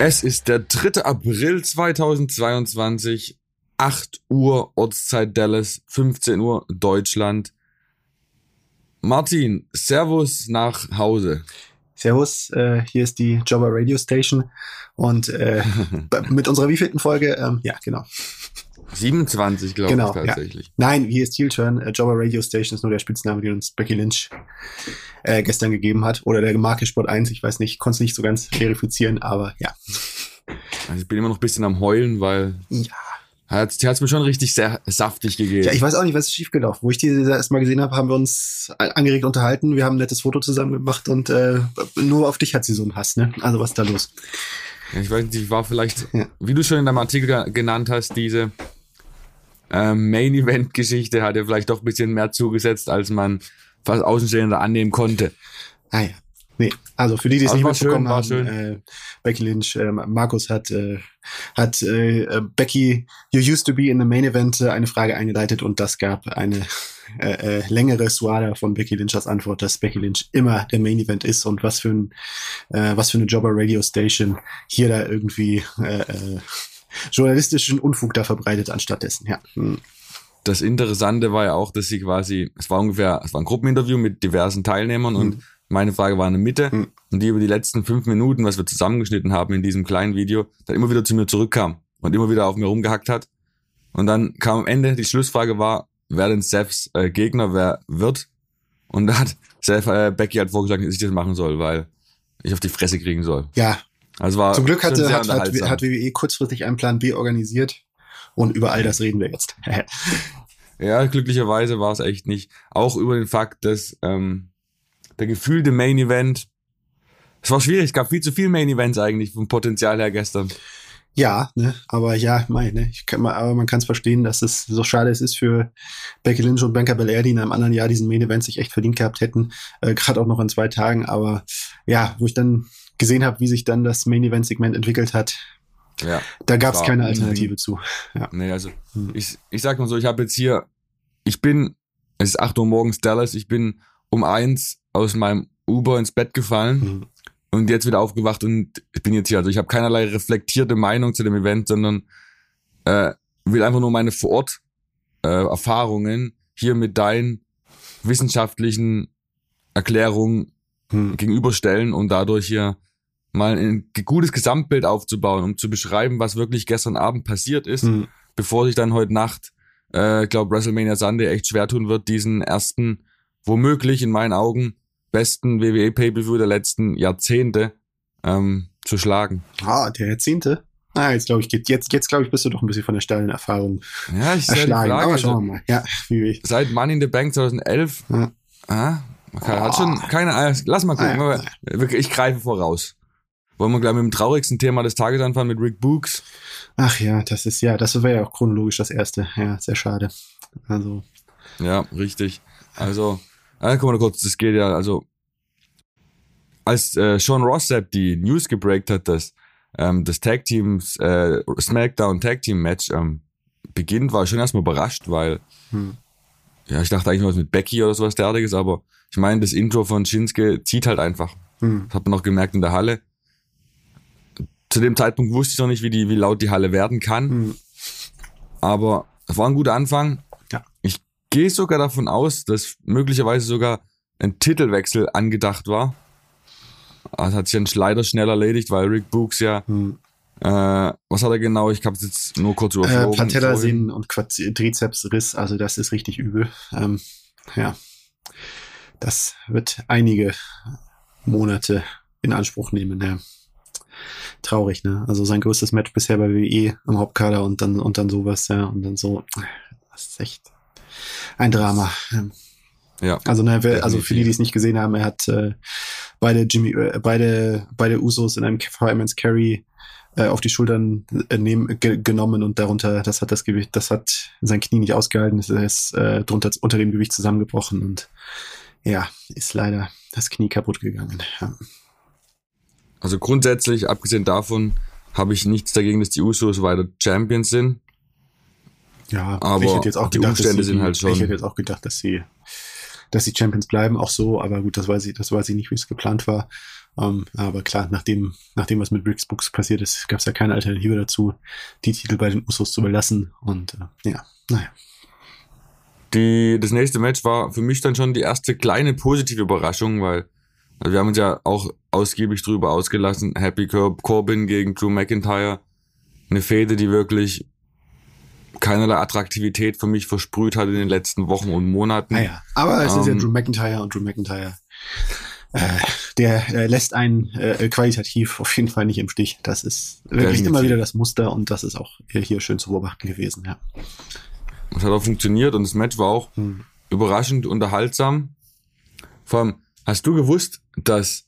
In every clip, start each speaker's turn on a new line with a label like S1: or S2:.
S1: Es ist der 3. April 2022, 8 Uhr Ortszeit Dallas, 15 Uhr Deutschland. Martin, Servus nach Hause.
S2: Servus, äh, hier ist die Jobber Radio Station und äh, mit unserer wievielten Folge? Ähm, ja, genau.
S1: 27, glaube
S2: Genau,
S1: ich
S2: ja.
S1: tatsächlich.
S2: Nein, hier ist Heel Turn. Äh, Jobber Radio Station ist nur der Spitzname, den uns Becky Lynch äh, gestern gegeben hat. Oder der Marke Sport 1, ich weiß nicht, konnte es nicht so ganz verifizieren, aber ja.
S1: Also ich bin immer noch ein bisschen am Heulen, weil
S2: Ja.
S1: hat es mir schon richtig sehr saftig gegeben.
S2: Ja, ich weiß auch nicht, was ist schiefgelaufen. Wo ich die erst mal gesehen habe, haben wir uns angeregt unterhalten. Wir haben ein nettes Foto zusammen gemacht und äh, nur auf dich hat sie so einen Hass, ne? Also was ist da los?
S1: Ja, ich weiß nicht, ich war vielleicht,
S2: Ja.
S1: wie du schon in deinem Artikel ge- genannt hast, diese ähm, Main-Event-Geschichte hat ja vielleicht doch ein bisschen mehr zugesetzt, als man fast Außenstehender annehmen konnte.
S2: Ah ja. Nee, also für die, die es
S1: Also
S2: nicht
S1: schön,
S2: mitbekommen
S1: war
S2: haben,
S1: schön.
S2: Äh, Becky Lynch, äh, Markus hat, äh, hat äh, äh, Becky, you used to be in the main event, äh, eine Frage eingeleitet und das gab eine äh, äh, längere Suada von Becky Lynch als Antwort, dass Becky Lynch immer der Main Event ist und was für ein, äh, was für eine Jobber Radio Station hier da irgendwie äh, äh, journalistischen Unfug da verbreitet anstattdessen. Ja. Hm.
S1: Das Interessante war ja auch, dass sie quasi, es war ungefähr, es war ein Gruppeninterview mit diversen Teilnehmern und
S2: Mhm.
S1: meine Frage war in der Mitte
S2: Mhm.
S1: und die über die letzten fünf Minuten, was wir zusammengeschnitten haben in diesem kleinen Video, dann immer wieder zu mir zurückkam und immer wieder auf mir rumgehackt hat. Und dann kam am Ende, die Schlussfrage war, wer denn Seths äh, Gegner wer wird. Und da hat Seth äh, Becky halt vorgeschlagen, dass ich das machen soll, weil ich auf die Fresse kriegen soll.
S2: ja,
S1: Also war
S2: zum Glück hatte, hat, hat, hat WWE kurzfristig einen Plan B organisiert und über all das reden wir jetzt.
S1: Ja, glücklicherweise war es echt nicht. Auch über den Fakt, dass ähm, der gefühlte Main Event, es war schwierig, es gab viel zu viele Main Events eigentlich vom Potenzial her gestern.
S2: Ja, ne, aber ja, mein, ne, ich kann mal, aber man kann es verstehen, dass es so schade es ist für Becky Lynch und Bianca Belair, die in einem anderen Jahr diesen Main Event sich echt verdient gehabt hätten, äh, gerade auch noch in zwei Tagen. Aber ja, wo ich dann gesehen habe, wie sich dann das Main Event Segment entwickelt hat,
S1: Ja,
S2: da gab es keine. Alternative zu. Ja.
S1: nee, also
S2: Hm.
S1: ich, ich sag mal so, ich habe jetzt hier, ich bin, es ist 8 Uhr morgens Dallas, ich bin um eins aus meinem Uber ins Bett gefallen
S2: Mhm.
S1: und jetzt wieder aufgewacht und ich bin jetzt hier. Also ich habe keinerlei reflektierte Meinung zu dem Event, sondern äh, will einfach nur meine vor Ort äh, Erfahrungen hier mit deinen wissenschaftlichen Erklärungen
S2: Hm.
S1: gegenüberstellen und dadurch hier mal ein gutes Gesamtbild aufzubauen, um zu beschreiben, was wirklich gestern Abend passiert ist,
S2: Hm.
S1: bevor sich dann heute Nacht, äh, glaube WrestleMania Sunday echt schwer tun wird, diesen ersten, womöglich in meinen Augen, besten WWE Pay-Per-View der letzten Jahrzehnte ähm, zu schlagen.
S2: Ah, der Jahrzehnte. Ah, jetzt glaube ich, geht, jetzt, jetzt glaube ich, bist du doch ein bisschen von der steilen Erfahrung
S1: Ja, ich
S2: erschlagen.
S1: Frage.
S2: Aber schauen
S1: Also,
S2: wir mal. Ja, wie
S1: seit Money in the Bank 2011,
S2: Ja.
S1: ah, man kann, hat schon keine, ah, lass mal gucken,
S2: Ah, ja.
S1: ich greife voraus. Wollen wir gleich mit dem traurigsten Thema des Tages anfangen, mit Rick Books?
S2: Ach ja, das ist ja, das wäre ja auch chronologisch das erste. Ja, sehr schade. Also,
S1: Ja, richtig. Also, äh, guck mal kurz, das geht ja, also, als äh, Sean Rossap die News gebreakt hat, dass ähm, das Tag Teams, äh, SmackDown Tag Team Match ähm, beginnt, war ich schon erstmal überrascht, weil,
S2: hm.
S1: ja, ich dachte eigentlich was mit Becky oder sowas derartiges, aber ich meine, das Intro von Shinsuke zieht halt einfach.
S2: Hm.
S1: Das hat man noch gemerkt in der Halle. Zu dem Zeitpunkt wusste ich noch nicht, wie, die, wie laut die Halle werden kann.
S2: Hm.
S1: Aber es war ein guter Anfang.
S2: Ja.
S1: Ich gehe sogar davon aus, dass möglicherweise sogar ein Titelwechsel angedacht war. Das hat sich dann leider schnell erledigt, weil Rick Books ja,
S2: Hm.
S1: äh, was hat er genau? Ich habe es jetzt nur kurz
S2: Äh,
S1: überflogen. vorhin.
S2: Patellasehnen und Trizepsriss, also das ist richtig übel. Ähm, ja, das wird einige Monate in Anspruch nehmen. Ja. Traurig, ne? Also sein größtes Match bisher bei WWE am Hauptkader und dann und dann sowas, ja, und dann so. Das ist echt ein Drama.
S1: Ja,
S2: Also, ne, also für die, die es nicht gesehen haben, er hat äh, beide Jimmy, äh, beide, beide Usos in einem Fireman's Carry äh, auf die Schultern äh, nehmen, ge genommen und darunter, das hat das Gewicht, das hat sein Knie nicht ausgehalten, es ist äh, drunter unter dem Gewicht zusammengebrochen und ja, ist leider das Knie kaputt gegangen. Ja.
S1: Also grundsätzlich, abgesehen davon, habe ich nichts dagegen, dass die Usos weiter Champions sind.
S2: Ja,
S1: Aber
S2: ich hätte jetzt auch
S1: die
S2: gedacht,
S1: Umstände
S2: sie,
S1: sind halt schon-
S2: Ich hätte jetzt auch gedacht, dass sie, dass sie Champions bleiben, auch so, aber gut, das weiß ich, das weiß ich nicht, wie es geplant war. Ähm, aber klar, nachdem, nachdem was mit Bricks Books passiert ist, gab es ja keine Alternative dazu, die Titel bei den Usos zu belassen. Und äh, ja, naja.
S1: Die, das nächste Match war für mich dann schon die erste kleine positive Überraschung, weil also wir haben uns ja auch ausgiebig drüber ausgelassen. Happy Corbin gegen Drew McIntyre. Eine Fehde, die wirklich keinerlei Attraktivität für mich versprüht hat in den letzten Wochen und Monaten.
S2: Naja, aber es ähm, ist ja ähm, Drew McIntyre und Drew McIntyre, äh, der äh, lässt einen äh, qualitativ auf jeden Fall nicht im Stich. Das ist wirklich immer wieder das Muster und das ist auch hier schön zu beobachten gewesen, ja.
S1: Es hat auch funktioniert und das Match war auch hm. überraschend unterhaltsam. Vor allem, hast du gewusst, dass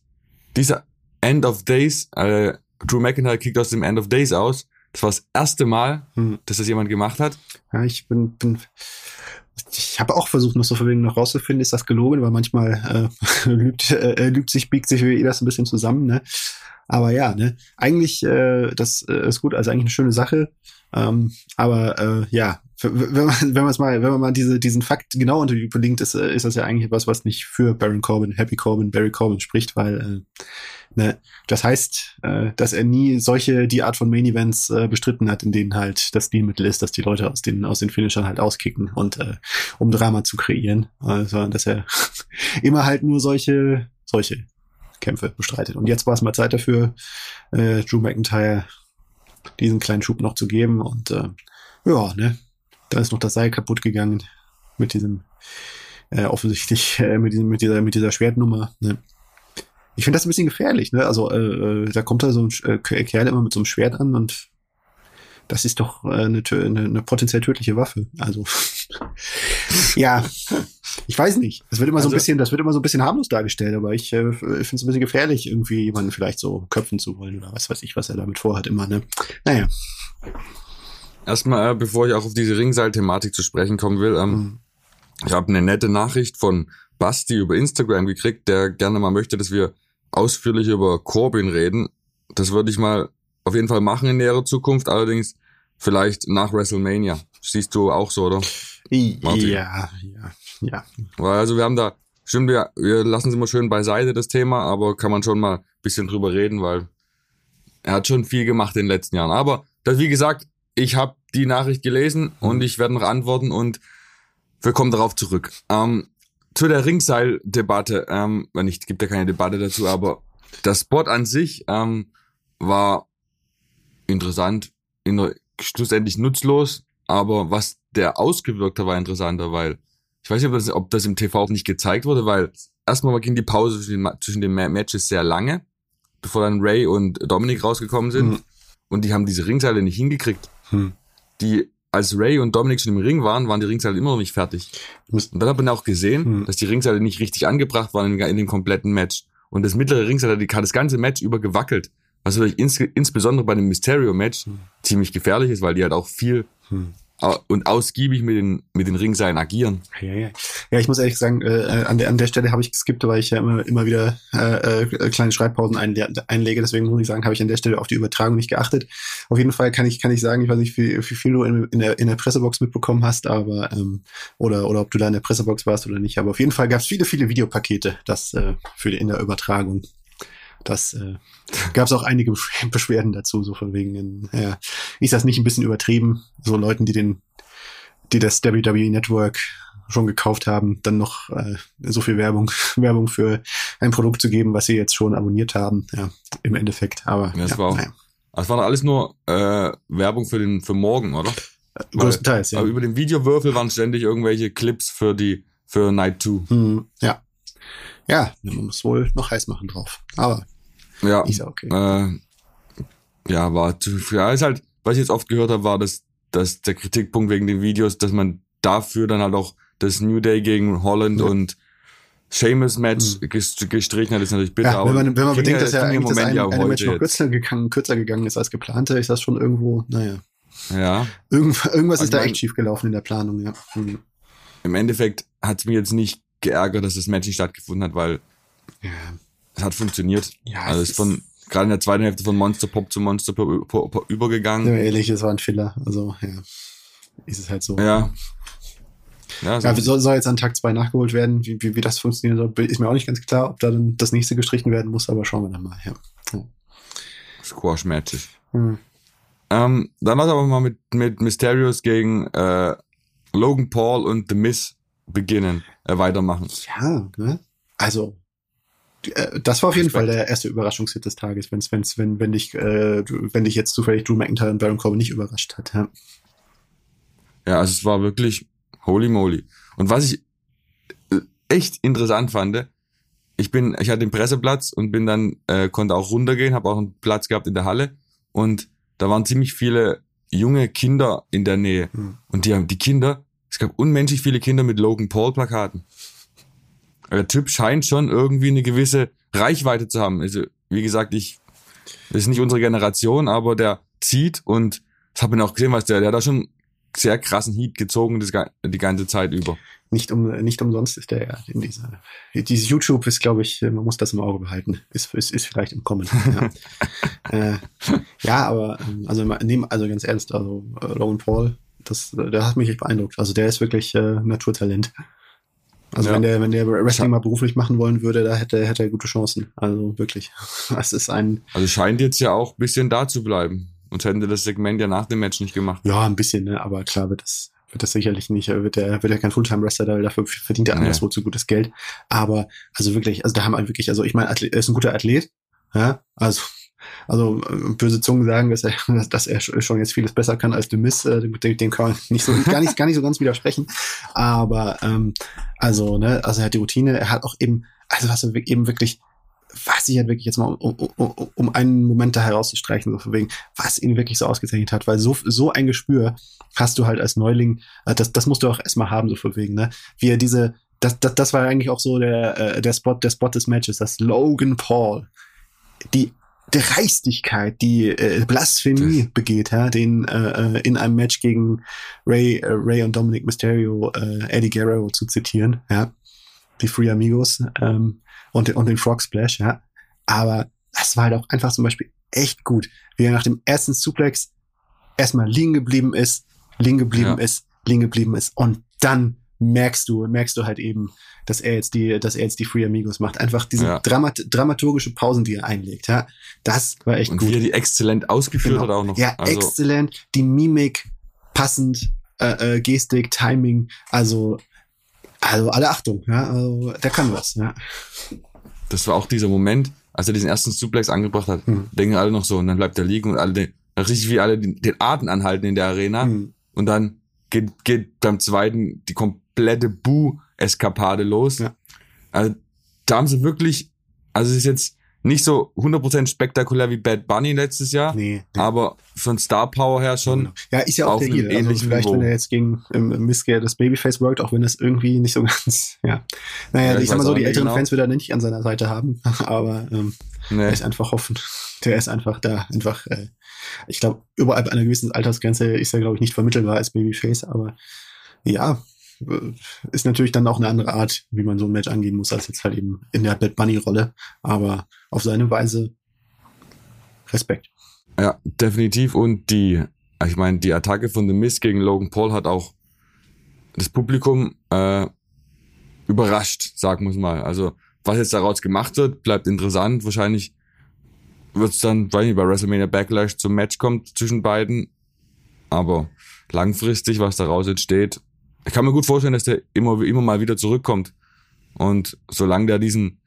S1: dieser End of Days, äh, Drew McIntyre kickt aus dem End of Days aus, das war das erste Mal, hm. dass das jemand gemacht hat.
S2: Ja, ich bin, bin ich habe auch versucht, noch so verwegen noch rauszufinden, ist das gelogen, weil manchmal äh, lügt, äh, lügt sich, biegt sich wie das ein bisschen zusammen, ne? Aber ja, ne, eigentlich, äh, das äh, ist gut, also eigentlich eine schöne Sache. Ähm, aber äh, ja, wenn man wenn man mal, wenn man mal diese, diesen Fakt genau unter die überlinkt, ist, äh, ist das ja eigentlich was, was nicht für Baron Corbin, Happy Corbin, Barry Corbin spricht, weil äh, ne, das heißt, äh, dass er nie solche die Art von Main Events äh, bestritten hat, in denen halt das Stilmittel ist, dass die Leute aus den aus den Finishern halt auskicken und äh, um Drama zu kreieren, sondern dass er immer halt nur solche solche Kämpfe bestreitet. Und jetzt war es mal Zeit dafür, äh, Drew McIntyre diesen kleinen Schub noch zu geben. Und äh, ja, ne, da ist noch das Seil kaputt gegangen mit diesem äh, offensichtlich äh, mit diesem mit dieser mit dieser Schwertnummer. Ne. Ich finde das ein bisschen gefährlich. Ne? Also äh, äh da kommt da so ein äh, Kerl immer mit so einem Schwert an und das ist doch äh, eine, eine, eine potenziell tödliche Waffe. Also ja, ich weiß nicht. Das wird immer also, so ein also bisschen, das wird immer so ein bisschen harmlos dargestellt, aber ich, äh, finde es ein bisschen gefährlich, irgendwie jemanden vielleicht so köpfen zu wollen oder was weiß ich, was er damit vorhat immer. Ne? Naja.
S1: Erstmal, äh, bevor ich auch auf diese Ringseil-Thematik zu sprechen kommen will, ähm, mhm. ich habe eine nette Nachricht von Basti über Instagram gekriegt, der gerne mal möchte, dass wir ausführlich über Corbin reden. Das würde ich mal auf jeden Fall machen in näherer Zukunft, allerdings vielleicht nach WrestleMania. Siehst du auch so, oder?
S2: Martin? Ja, ja, ja.
S1: Also wir haben da, stimmt, wir, wir lassen es immer schön beiseite, das Thema, aber kann man schon mal ein bisschen drüber reden, weil er hat schon viel gemacht in den letzten Jahren. Aber das, wie gesagt, ich habe die Nachricht gelesen und mhm. ich werde noch antworten und wir kommen darauf zurück. Ähm, zu der Ringseil-Debatte, ähm, nicht, gibt ja keine Debatte dazu, aber das Spot an sich ähm, war interessant, in, schlussendlich nutzlos, aber was der ausgewirkt hat, war interessanter, weil ich weiß nicht, ob das, ob das im TV auch nicht gezeigt wurde, weil erstmal ging die Pause zwischen den, zwischen den Matches sehr lange, bevor dann Ray und Dominic rausgekommen sind. Mhm. Und die haben diese Ringseile nicht hingekriegt. Mhm. Die, als Ray und Dominic schon im Ring waren, waren die Ringseile immer noch nicht fertig. Und dann hat man auch gesehen, mhm. dass die Ringseile nicht richtig angebracht waren in, in dem kompletten Match. Und das mittlere Ringseil hat das ganze Match über gewackelt. Was natürlich ins, insbesondere bei dem Mysterio-Match hm. ziemlich gefährlich ist, weil die halt auch viel hm. Und ausgiebig mit den, mit den Ringseilen agieren.
S2: Ja, ja. ja, ich muss ehrlich sagen, äh, an, der, an der Stelle habe ich geskippt, weil ich ja immer, immer wieder äh, äh, kleine Schreibpausen einle einlege. Deswegen muss ich sagen, habe ich an der Stelle auf die Übertragung nicht geachtet. Auf jeden Fall kann ich, kann ich sagen, ich weiß nicht, wie, wie viel du in, in, der, in der Pressebox mitbekommen hast, aber ähm, oder, oder ob du da in der Pressebox warst oder nicht. Aber auf jeden Fall gab es viele, viele Videopakete, das äh, für die, in der Übertragung. Das äh, gab es auch einige Beschwerden dazu, so von wegen, ja, ist das nicht ein bisschen übertrieben, so Leuten, die den, die das WWE Network schon gekauft haben, dann noch äh, so viel Werbung, Werbung für ein Produkt zu geben, was sie jetzt schon abonniert haben, ja, im Endeffekt. Aber
S1: ja, das ja, war auch, naja. Das war alles nur äh, Werbung für den für morgen, oder?
S2: Äh, größtenteils, ja.
S1: Aber über den Videowürfel waren ständig irgendwelche Clips für die für Night 2.
S2: Hm, ja. Ja, man muss wohl noch heiß machen drauf. Aber
S1: ja, okay. Äh, ja, war zu, ja, ist halt, was ich jetzt oft gehört habe, war, dass, dass der Kritikpunkt wegen den Videos, dass man dafür dann halt auch das New Day gegen Holland ja. und Seamus Match mhm. gestrichen hat, ist natürlich bitter.
S2: Ja, wenn man, wenn man bedenkt, dass ja eigentlich Moment das ein, ja eine Match noch kürzer gegangen, kürzer gegangen ist als geplant, ist das schon irgendwo, naja.
S1: Ja.
S2: Irgend, irgendwas also ist da echt schief gelaufen in der Planung, ja. Mhm.
S1: Im Endeffekt hat es mir jetzt nicht geärgert, dass das Match nicht stattgefunden hat, weil ja. Es hat funktioniert. Ja, also es ist von gerade in der zweiten Hälfte von Monster Pop zu Monster Pop, Pop, Pop übergegangen.
S2: Ja, ehrlich, es war ein Filler. Also ja, ist es halt so.
S1: Ja.
S2: Ja, so ja soll, soll jetzt an Tag zwei nachgeholt werden. Wie, wie, wie das funktionieren soll, ist mir auch nicht ganz klar, ob da dann das nächste gestrichen werden muss, aber schauen wir dann mal. Ja. ja.
S1: Squash-Matches. Hm. Ähm, dann lass aber mal mit, mit Mysterios gegen äh, Logan Paul und The Miz beginnen, äh, weitermachen.
S2: Ja, ne? Also, das war auf jeden Respekt. Fall der erste Überraschungshit des Tages, wenn's, wenn's, wenn, wenn dich, äh, wenn dich jetzt zufällig Drew McIntyre und Baron Corbin nicht überrascht hat. Ja.
S1: ja, also es war wirklich holy moly. Und was ich äh, echt interessant fand, ich bin, ich hatte den Presseplatz und bin dann, äh, konnte auch runtergehen, habe auch einen Platz gehabt in der Halle und da waren ziemlich viele junge Kinder in der Nähe. Mhm. Und die haben, die Kinder, es gab unmenschlich viele Kinder mit Logan Paul Plakaten. Der Typ scheint schon irgendwie eine gewisse Reichweite zu haben. Also, wie gesagt, ich, das ist nicht unsere Generation, aber der zieht und das habe ich auch gesehen, was der, der hat da schon sehr krassen Heat gezogen das, die ganze Zeit über.
S2: Nicht, um, nicht umsonst ist der ja in dieser. Dieses YouTube ist, glaube ich, man muss das im Auge behalten. Ist, ist, ist vielleicht im Kommen. Ja, äh, ja aber ähm, also, nehm, also ganz ernst, also äh, Logan Paul, das, der hat mich echt beeindruckt. Also der ist wirklich äh, Naturtalent. Also ja. wenn der, wenn der Wrestling mal beruflich machen wollen würde, da hätte, hätte er gute Chancen. Also wirklich. Das ist ein.
S1: Also scheint jetzt ja auch ein bisschen da zu bleiben. Und hätten das Segment ja nach dem Match nicht gemacht.
S2: Ja, ein bisschen, ne? aber klar wird das, wird das sicherlich nicht, wird er wird er kein Fulltime-Wrestler, dafür verdient er anderswo nee. zu gutes Geld. Aber, also wirklich, also da haben wir wirklich, also ich meine, er ist ein guter Athlet, ja, also also böse Zungen sagen, dass er, dass er schon jetzt vieles besser kann als Demis, äh, dem kann man nicht so, gar nicht, gar nicht so ganz widersprechen. Aber ähm, also, ne, also er hat die Routine, er hat auch eben, also was er eben wirklich was ich halt wirklich jetzt mal, um, um, um einen Moment da herauszustreichen, so von wegen, was ihn wirklich so ausgezeichnet hat, weil so, so ein Gespür hast du halt als Neuling, äh, das, das musst du auch erstmal haben, so von wegen, ne? Wie er diese, das, das, das war eigentlich auch so der, äh, der Spot, der Spot des Matches, dass Logan Paul die Dreistigkeit, die äh, Blasphemie das. begeht, ja, den äh, äh, in einem Match gegen Ray, äh, Ray und Dominic Mysterio, äh, Eddie Guerrero zu zitieren, ja, die Free Amigos, ähm, und, und den Frog Splash, ja. Aber das war halt auch einfach zum Beispiel echt gut, wie er nach dem ersten Suplex erstmal liegen geblieben ist, liegen geblieben ja. ist, liegen geblieben ist und dann merkst du, merkst du halt eben, dass er jetzt die, dass er jetzt die Free Amigos macht. Einfach diese ja. Dramat dramaturgische Pausen, die er einlegt, ja. Das war echt
S1: und
S2: gut. Und
S1: wie er die exzellent ausgeführt genau. hat auch noch.
S2: Ja, also. exzellent. Die Mimik passend, äh, äh, Gestik, Timing, also also alle Achtung, ja, also der kann was, ja.
S1: Das war auch dieser Moment, als er diesen ersten Suplex angebracht hat, mhm. denken alle noch so, und dann bleibt er liegen und alle, den, richtig wie alle den, den Atem anhalten in der Arena. Mhm. Und dann geht, geht beim zweiten die komplette Bu-Eskapade los. Ja. Also da haben sie wirklich, also es ist jetzt nicht so 100% spektakulär wie Bad Bunny letztes Jahr, nee, nee. aber von Star Power her schon. Genau.
S2: Ja, ist ja auch der Deal. Also vielleicht, Niveau. wenn er jetzt gegen ähm, Missgear das Babyface workt, auch wenn das irgendwie nicht so ganz, ja. Naja, ja, ich, ich sag mal so, die älteren genau. Fans wird er nicht an seiner Seite haben, aber ähm, nee. er ist einfach hoffen. Der ist einfach da, einfach, äh, ich glaube, überall bei einer gewissen Altersgrenze ist er, glaube ich, nicht vermittelbar als Babyface, aber ja, ist natürlich dann auch eine andere Art, wie man so ein Match angehen muss, als jetzt halt eben in der Bad Bunny-Rolle. Aber auf seine Weise Respekt.
S1: Ja, definitiv. Und die, ich meine, die Attacke von The Miz gegen Logan Paul hat auch das Publikum äh, überrascht, sagen wir mal. Also, was jetzt daraus gemacht wird, bleibt interessant. Wahrscheinlich wird es dann, weil nicht, bei WrestleMania Backlash zum Match kommt zwischen beiden. Aber langfristig, was daraus entsteht, ich kann mir gut vorstellen, dass der immer, immer mal wieder zurückkommt. Und solange der diesen,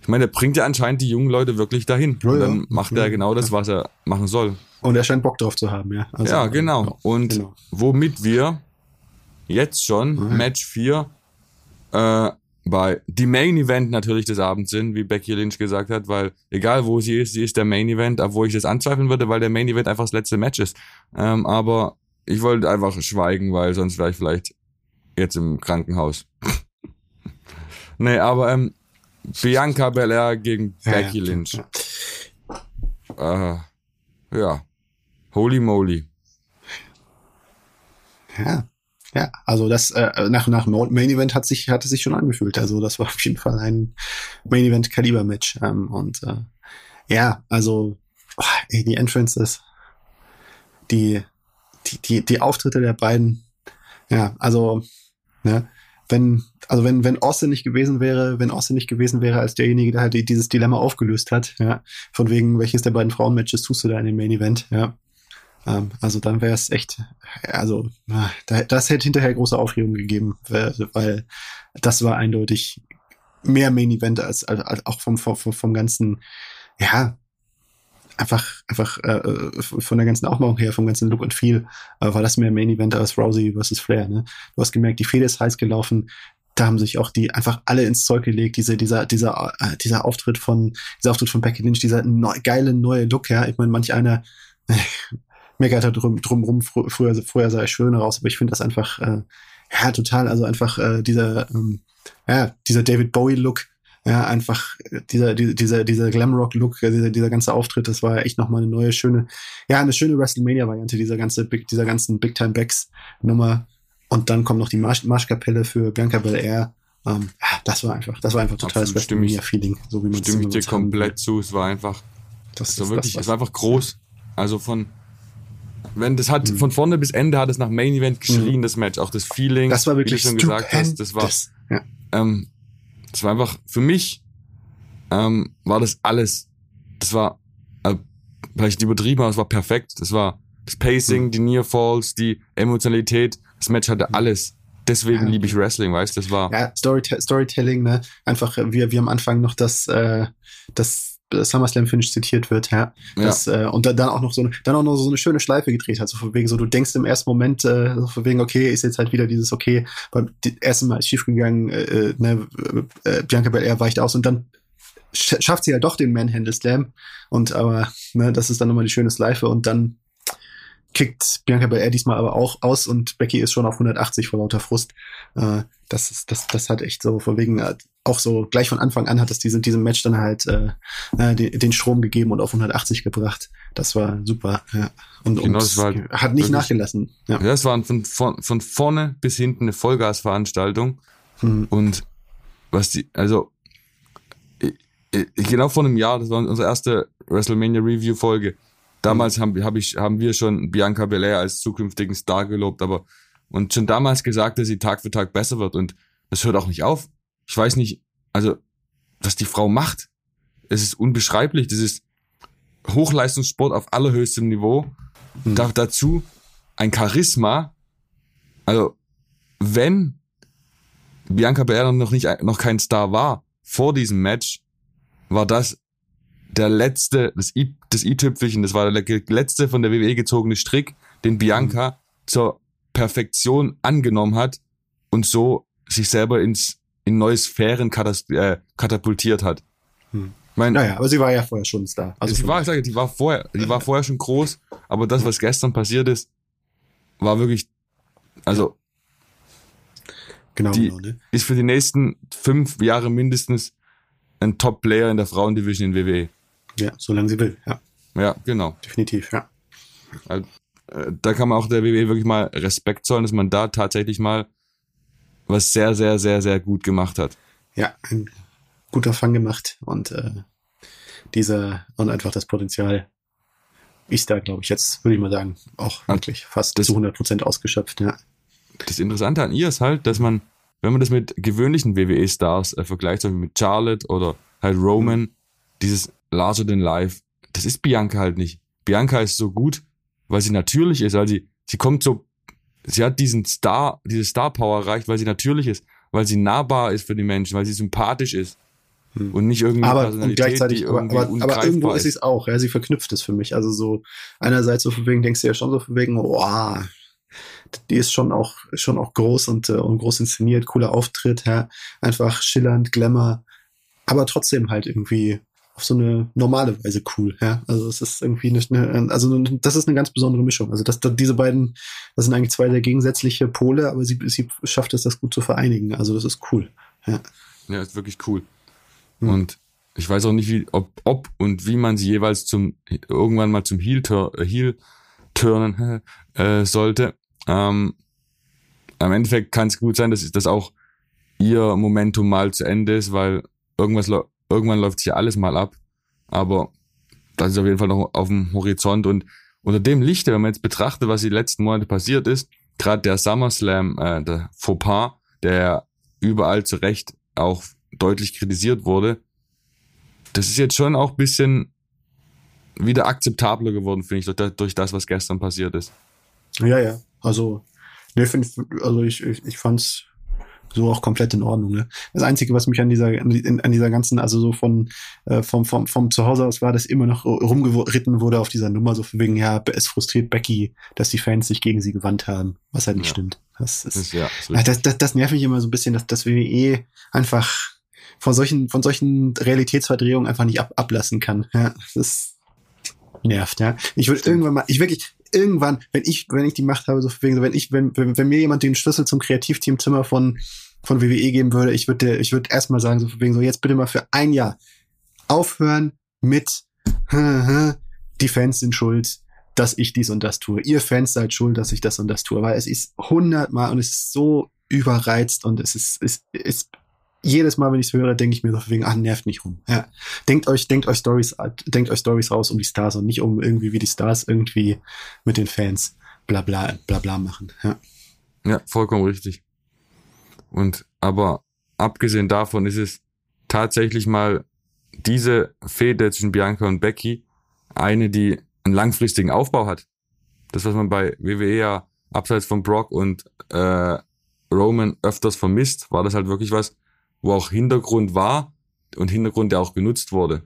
S1: ich meine, der bringt ja anscheinend die jungen Leute wirklich dahin. Ja, und dann ja. macht er genau das, was er machen soll.
S2: Und er scheint Bock drauf zu haben, ja.
S1: Also, ja, genau. Und genau. womit wir jetzt schon okay. Match 4 äh, bei die Main Event natürlich des Abends sind, wie Becky Lynch gesagt hat, weil egal wo sie ist, sie ist der Main Event, obwohl ich das anzweifeln würde, weil der Main Event einfach das letzte Match ist. Ähm, aber ich wollte einfach schweigen, weil sonst wäre ich vielleicht jetzt im Krankenhaus. nee, aber ähm, Bianca Belair gegen Becky ja, Lynch. Ja. Äh, ja. Holy moly.
S2: Ja. Ja, also das äh, nach nach Main Event hat sich hat es sich schon angefühlt. Also das war auf jeden Fall ein Main Event Kaliber Match ähm, und äh, ja, also oh, ey, die Entrances, die die die die Auftritte der beiden, ja, also Ne? Wenn, also wenn, wenn Austin nicht gewesen wäre, wenn Austin nicht gewesen wäre als derjenige, der halt dieses Dilemma aufgelöst hat, ja, von wegen, welches der beiden Frauenmatches tust du da in dem Main Event, ja. Ähm, also dann wäre es echt, also das hätte hinterher große Aufregung gegeben, weil das war eindeutig mehr Main Event als, als, als auch vom, vom, vom ganzen, ja, einfach, einfach äh, von der ganzen Aufmachung her, vom ganzen Look und Feel, äh, war das mehr Main Event als Rousey versus Flair. Ne? Du hast gemerkt, die Fehde ist heiß gelaufen. Da haben sich auch die einfach alle ins Zeug gelegt. Diese, dieser, dieser, äh, dieser Auftritt von, dieser Auftritt von Becky Lynch, dieser neu, geile neue Look. Ja, ich meine, manch einer äh, meckert da drum, drumrum. Fr früher, früher sah er schöner aus, aber ich finde das einfach, äh, ja, total. Also einfach äh, dieser, ähm, ja, dieser David Bowie Look ja, einfach dieser, dieser, dieser Glamrock-Look, dieser, dieser ganze Auftritt, das war echt nochmal eine neue, schöne, ja, eine schöne WrestleMania-Variante dieser ganze, Big, dieser ganzen Big-Time-Backs-Nummer. Und dann kommt noch die Marsch Marschkapelle für Bianca Belair. Ähm, das war einfach, das war einfach totales
S1: WrestleMania-Feeling, so wie man Stimme ich dir komplett zu, es war einfach, das, das war wirklich, das, es war einfach groß. Also von, wenn das hat, mhm. von vorne bis Ende hat es nach Main Event geschrien, mhm. das Match, auch das Feeling,
S2: das war wirklich
S1: wie du schon gesagt hast, das war, ja. ähm, das war einfach, für mich ähm, war das alles, das war äh, vielleicht übertrieben, aber es war perfekt. Das war das Pacing, mhm. die Near Falls, die Emotionalität. Das Match hatte alles. Deswegen liebe ich Wrestling, weißt du, das war.
S2: Ja, Storyte Storytelling, ne? Einfach, wie, wie am Anfang noch das, äh, das SummerSlam Finish zitiert wird, ja. Das, ja. Äh, und dann auch noch so eine, dann auch noch so eine schöne Schleife gedreht hat, so von wegen so, du denkst im ersten Moment, äh, so von wegen, okay, ist jetzt halt wieder dieses, okay, beim ersten Mal ist schiefgegangen, äh, äh, ne, äh, Bianca Belair weicht aus und dann schafft sie ja doch den Manhandle Slam und aber, ne, das ist dann nochmal die schöne Schleife und dann kickt Bianca Belair diesmal aber auch aus und Becky ist schon auf 180 vor lauter Frust. Äh, das, ist, das, das hat echt so, von wegen, äh, auch so gleich von Anfang an hat es diesem, diesem Match dann halt äh, äh den, den Strom gegeben und auf 180 gebracht. Das war super. Ja. Und, genau, und war hat nicht wirklich, nachgelassen.
S1: Ja, ja es war von, von, von vorne bis hinten eine Vollgasveranstaltung. Hm. Und was die, also genau vor einem Jahr, das war unsere erste WrestleMania Review Folge, Damals haben, hab ich, haben wir schon Bianca Belair als zukünftigen Star gelobt, aber und schon damals gesagt, dass sie Tag für Tag besser wird und das hört auch nicht auf. Ich weiß nicht, also was die Frau macht, es ist unbeschreiblich. Das ist Hochleistungssport auf allerhöchstem Niveau. Mhm. Da, dazu ein Charisma. Also wenn Bianca Belair noch nicht noch kein Star war vor diesem Match, war das der letzte, das i, das i-Tüpfelchen, das war der letzte von der WWE gezogene Strick, den Bianca mhm. zur Perfektion angenommen hat und so sich selber ins in neue Sphären äh, katapultiert hat.
S2: Hm. Mein, naja, aber sie war ja vorher schon Star.
S1: Also sie war, ich sage, die war vorher, die war vorher schon groß, aber das, was gestern passiert ist, war wirklich, also
S2: genau,
S1: die
S2: genau ne?
S1: ist für die nächsten fünf Jahre mindestens ein Top-Player in der Frauendivision in WWE.
S2: Ja, solange sie will, ja.
S1: Ja, genau.
S2: Definitiv, ja.
S1: Also, da kann man auch der WWE wirklich mal Respekt zollen, dass man da tatsächlich mal was sehr, sehr, sehr, sehr gut gemacht hat.
S2: Ja, ein guter Fang gemacht und äh, dieser und einfach das Potenzial ist da, glaube ich, jetzt, würde ich mal sagen, auch wirklich fast das, zu 100 Prozent ausgeschöpft, ja.
S1: Das Interessante an ihr ist halt, dass man, wenn man das mit gewöhnlichen WWE-Stars äh, vergleicht, zum Beispiel mit Charlotte oder halt Roman, mhm. dieses larger than life. Das ist Bianca halt nicht. Bianca ist so gut, weil sie natürlich ist, weil sie, sie kommt so, sie hat diesen Star, diese Star Power erreicht, weil sie natürlich ist, weil sie nahbar ist für die Menschen, weil sie sympathisch ist. Hm. Und nicht irgendwie
S2: aber und gleichzeitig, aber, aber, aber irgendwo ist es auch, ja, sie verknüpft es für mich. Also so, einerseits so von wegen, denkst du ja schon so von wegen, wow, die ist schon auch, schon auch groß und, äh, und groß inszeniert, cooler Auftritt, ja, einfach schillernd, Glamour, aber trotzdem halt irgendwie auf so eine normale Weise cool. Ja, also es ist irgendwie nicht eine, also das ist eine ganz besondere Mischung. Also das, diese beiden, das sind eigentlich zwei sehr gegensätzliche Pole, aber sie, sie schafft es, das gut zu vereinigen. Also das ist cool. Ja,
S1: ja ist wirklich cool. Hm. Und ich weiß auch nicht, wie, ob, ob und wie man sie jeweils zum irgendwann mal zum Heel, Heel turnen äh, sollte. Ähm, am Endeffekt kann es gut sein, dass, dass auch ihr Momentum mal zu Ende ist, weil irgendwas irgendwann läuft sich ja alles mal ab. Aber das ist auf jeden Fall noch auf dem Horizont. Und unter dem Lichte, wenn man jetzt betrachtet, was die letzten Monate passiert ist, gerade der SummerSlam, äh, der Fauxpas, der überall zu Recht auch deutlich kritisiert wurde, das ist jetzt schon auch ein bisschen wieder akzeptabler geworden, finde ich, durch das, durch das, was gestern passiert ist.
S2: Ja, ja. Also, ne, find, also ich, ich, ich fand's so auch komplett in Ordnung. Ne? Das Einzige, was mich an dieser, an dieser ganzen, also so von äh, vom, vom, vom Zuhause aus war, dass immer noch rumgeritten wurde auf dieser Nummer, so von wegen, ja, es frustriert Becky, dass die Fans sich gegen sie gewandt haben, was halt nicht ja. stimmt. Das, ist, ja, das, das, das nervt mich immer so ein bisschen, dass das WWE einfach von solchen, von solchen Realitätsverdrehungen einfach nicht ab, ablassen kann. Ja, das nervt, ja. Ich würde irgendwann mal, ich wirklich, irgendwann, wenn ich, wenn ich die Macht habe, so wegen, wenn ich, wenn, wenn, wenn mir jemand den Schlüssel zum Kreativteamzimmer von, von WWE geben würde, ich würde, ich würde erstmal sagen, so wegen so, jetzt bitte mal für ein Jahr aufhören mit, die Fans sind schuld, dass ich dies und das tue. Ihr Fans seid schuld, dass ich das und das tue. Weil es ist hundertmal und es ist so überreizt und es ist, es ist jedes Mal, wenn ich es höre, denke ich mir so wegen, ah, nervt nicht rum. Ja. Denkt euch, denkt euch Stories, denkt euch Stories raus um die Stars und nicht um irgendwie wie die Stars irgendwie mit den Fans bla bla bla bla machen. Ja,
S1: ja vollkommen richtig. Und aber abgesehen davon ist es tatsächlich mal diese Fehde zwischen Bianca und Becky eine, die einen langfristigen Aufbau hat. Das, was man bei WWE ja abseits von Brock und äh, Roman öfters vermisst, war das halt wirklich was, wo auch Hintergrund war und Hintergrund, der auch genutzt wurde.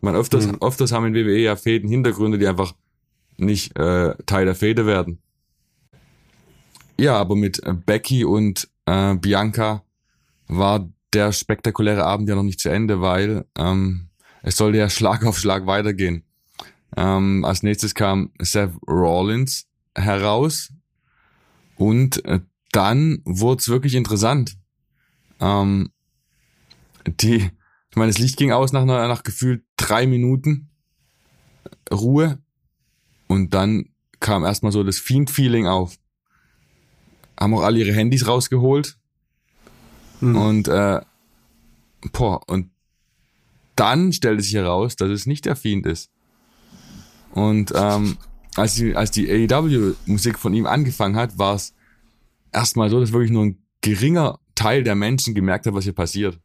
S1: Man öfters, mhm. öfters haben in WWE ja Fäden Hintergründe, die einfach nicht äh, Teil der Fäde werden. Ja, aber mit äh, Becky und äh, Bianca war der spektakuläre Abend ja noch nicht zu Ende, weil ähm, es sollte ja Schlag auf Schlag weitergehen. Ähm, als nächstes kam Seth Rollins heraus und äh, dann wurde es wirklich interessant. Ähm, die, ich meine, das Licht ging aus nach, nach gefühlt drei Minuten Ruhe und dann kam erstmal so das Fiend-Feeling auf. Haben auch alle ihre Handys rausgeholt mhm. und äh, boah, und dann stellte sich heraus, dass es nicht der Fiend ist. Und ähm, als die, als die AEW-Musik von ihm angefangen hat, war es erstmal so, dass wirklich nur ein geringer Teil der Menschen gemerkt hat, was hier passiert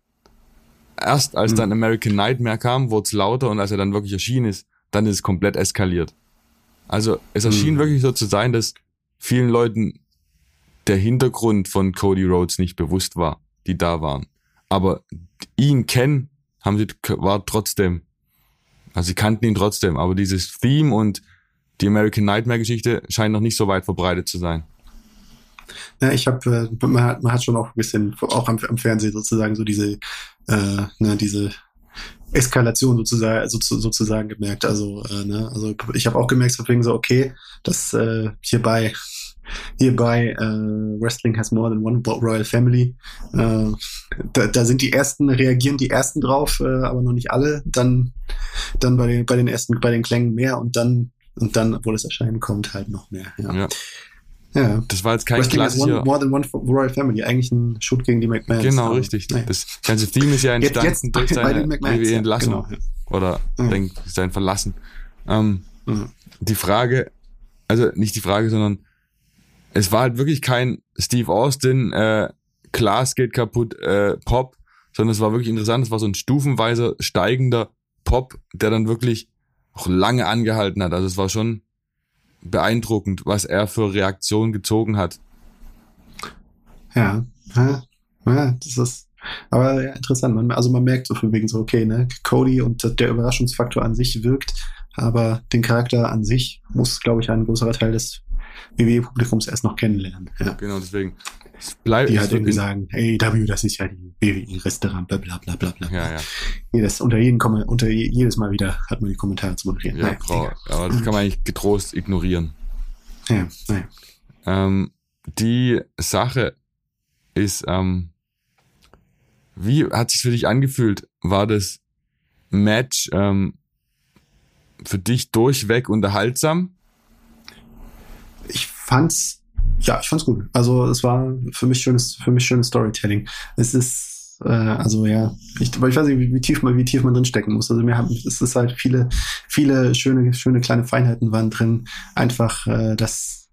S1: erst als dann mhm. American Nightmare kam, wurde es lauter und als er dann wirklich erschienen ist, dann ist es komplett eskaliert. Also es erschien mhm. wirklich so zu sein, dass vielen Leuten der Hintergrund von Cody Rhodes nicht bewusst war, die da waren. Aber ihn kennen, haben sie, war trotzdem, also sie kannten ihn trotzdem, aber dieses Theme und die American Nightmare Geschichte scheint noch nicht so weit verbreitet zu sein.
S2: Ja, ich habe, äh, man, hat, man hat schon auch ein bisschen, auch am, am Fernsehen sozusagen so diese, äh, ne, diese Eskalation sozusagen, so, sozusagen gemerkt. Also, äh, ne, also ich habe auch gemerkt, so so, okay, dass äh, hierbei hierbei äh, Wrestling has more than one Royal Family. Äh, da, da sind die ersten, reagieren die ersten drauf, äh, aber noch nicht alle. Dann, dann bei den, bei den ersten, bei den Klängen mehr und dann, und dann, obwohl es erscheinen kommt, halt noch mehr. Ja. ja.
S1: Ja. Das war jetzt kein klassischer...
S2: More than one Royal Family, eigentlich ein Shoot gegen die McMahons.
S1: Genau, richtig. Naja. Das ganze Theme ist ja entstanden jetzt, jetzt durch seine WWE-Entlassung. Genau, ja. Oder ja. Denk, sein Verlassen. Ähm, ja. Die Frage, also nicht die Frage, sondern es war halt wirklich kein Steve Austin, äh, Glas geht kaputt, äh, Pop, sondern es war wirklich interessant. Es war so ein stufenweiser steigender Pop, der dann wirklich auch lange angehalten hat. Also es war schon beeindruckend, was er für Reaktionen gezogen hat.
S2: Ja, ja, ja das ist aber ja, interessant. Man, also man merkt so von wegen so, okay, ne, Cody und der Überraschungsfaktor an sich wirkt, aber den Charakter an sich muss, glaube ich, ein größerer Teil des WWE-Publikums erst noch kennenlernen. Ja.
S1: Genau, deswegen.
S2: Bleib, die halt irgendwie sagen, hey, W, das ist ja die WWE-Restaurant, bla bla bla bla bla.
S1: Ja, ja.
S2: Jedes, unter, jeden, unter jedes Mal wieder hat man die Kommentare zu moderieren.
S1: Ja, naja, aber das kann man eigentlich getrost ignorieren.
S2: Ja, naja.
S1: Ähm, die Sache ist, ähm, wie hat sich für dich angefühlt? War das Match ähm, für dich durchweg unterhaltsam?
S2: ich fand's, ja, ich fand's gut. Also es war für mich schönes, für mich schönes Storytelling. Es ist, äh, also ja, ich, aber ich weiß nicht, wie, wie, tief man, wie tief man drin stecken muss. Also wir haben, es ist halt viele, viele schöne, schöne kleine Feinheiten waren drin. Einfach, äh, dass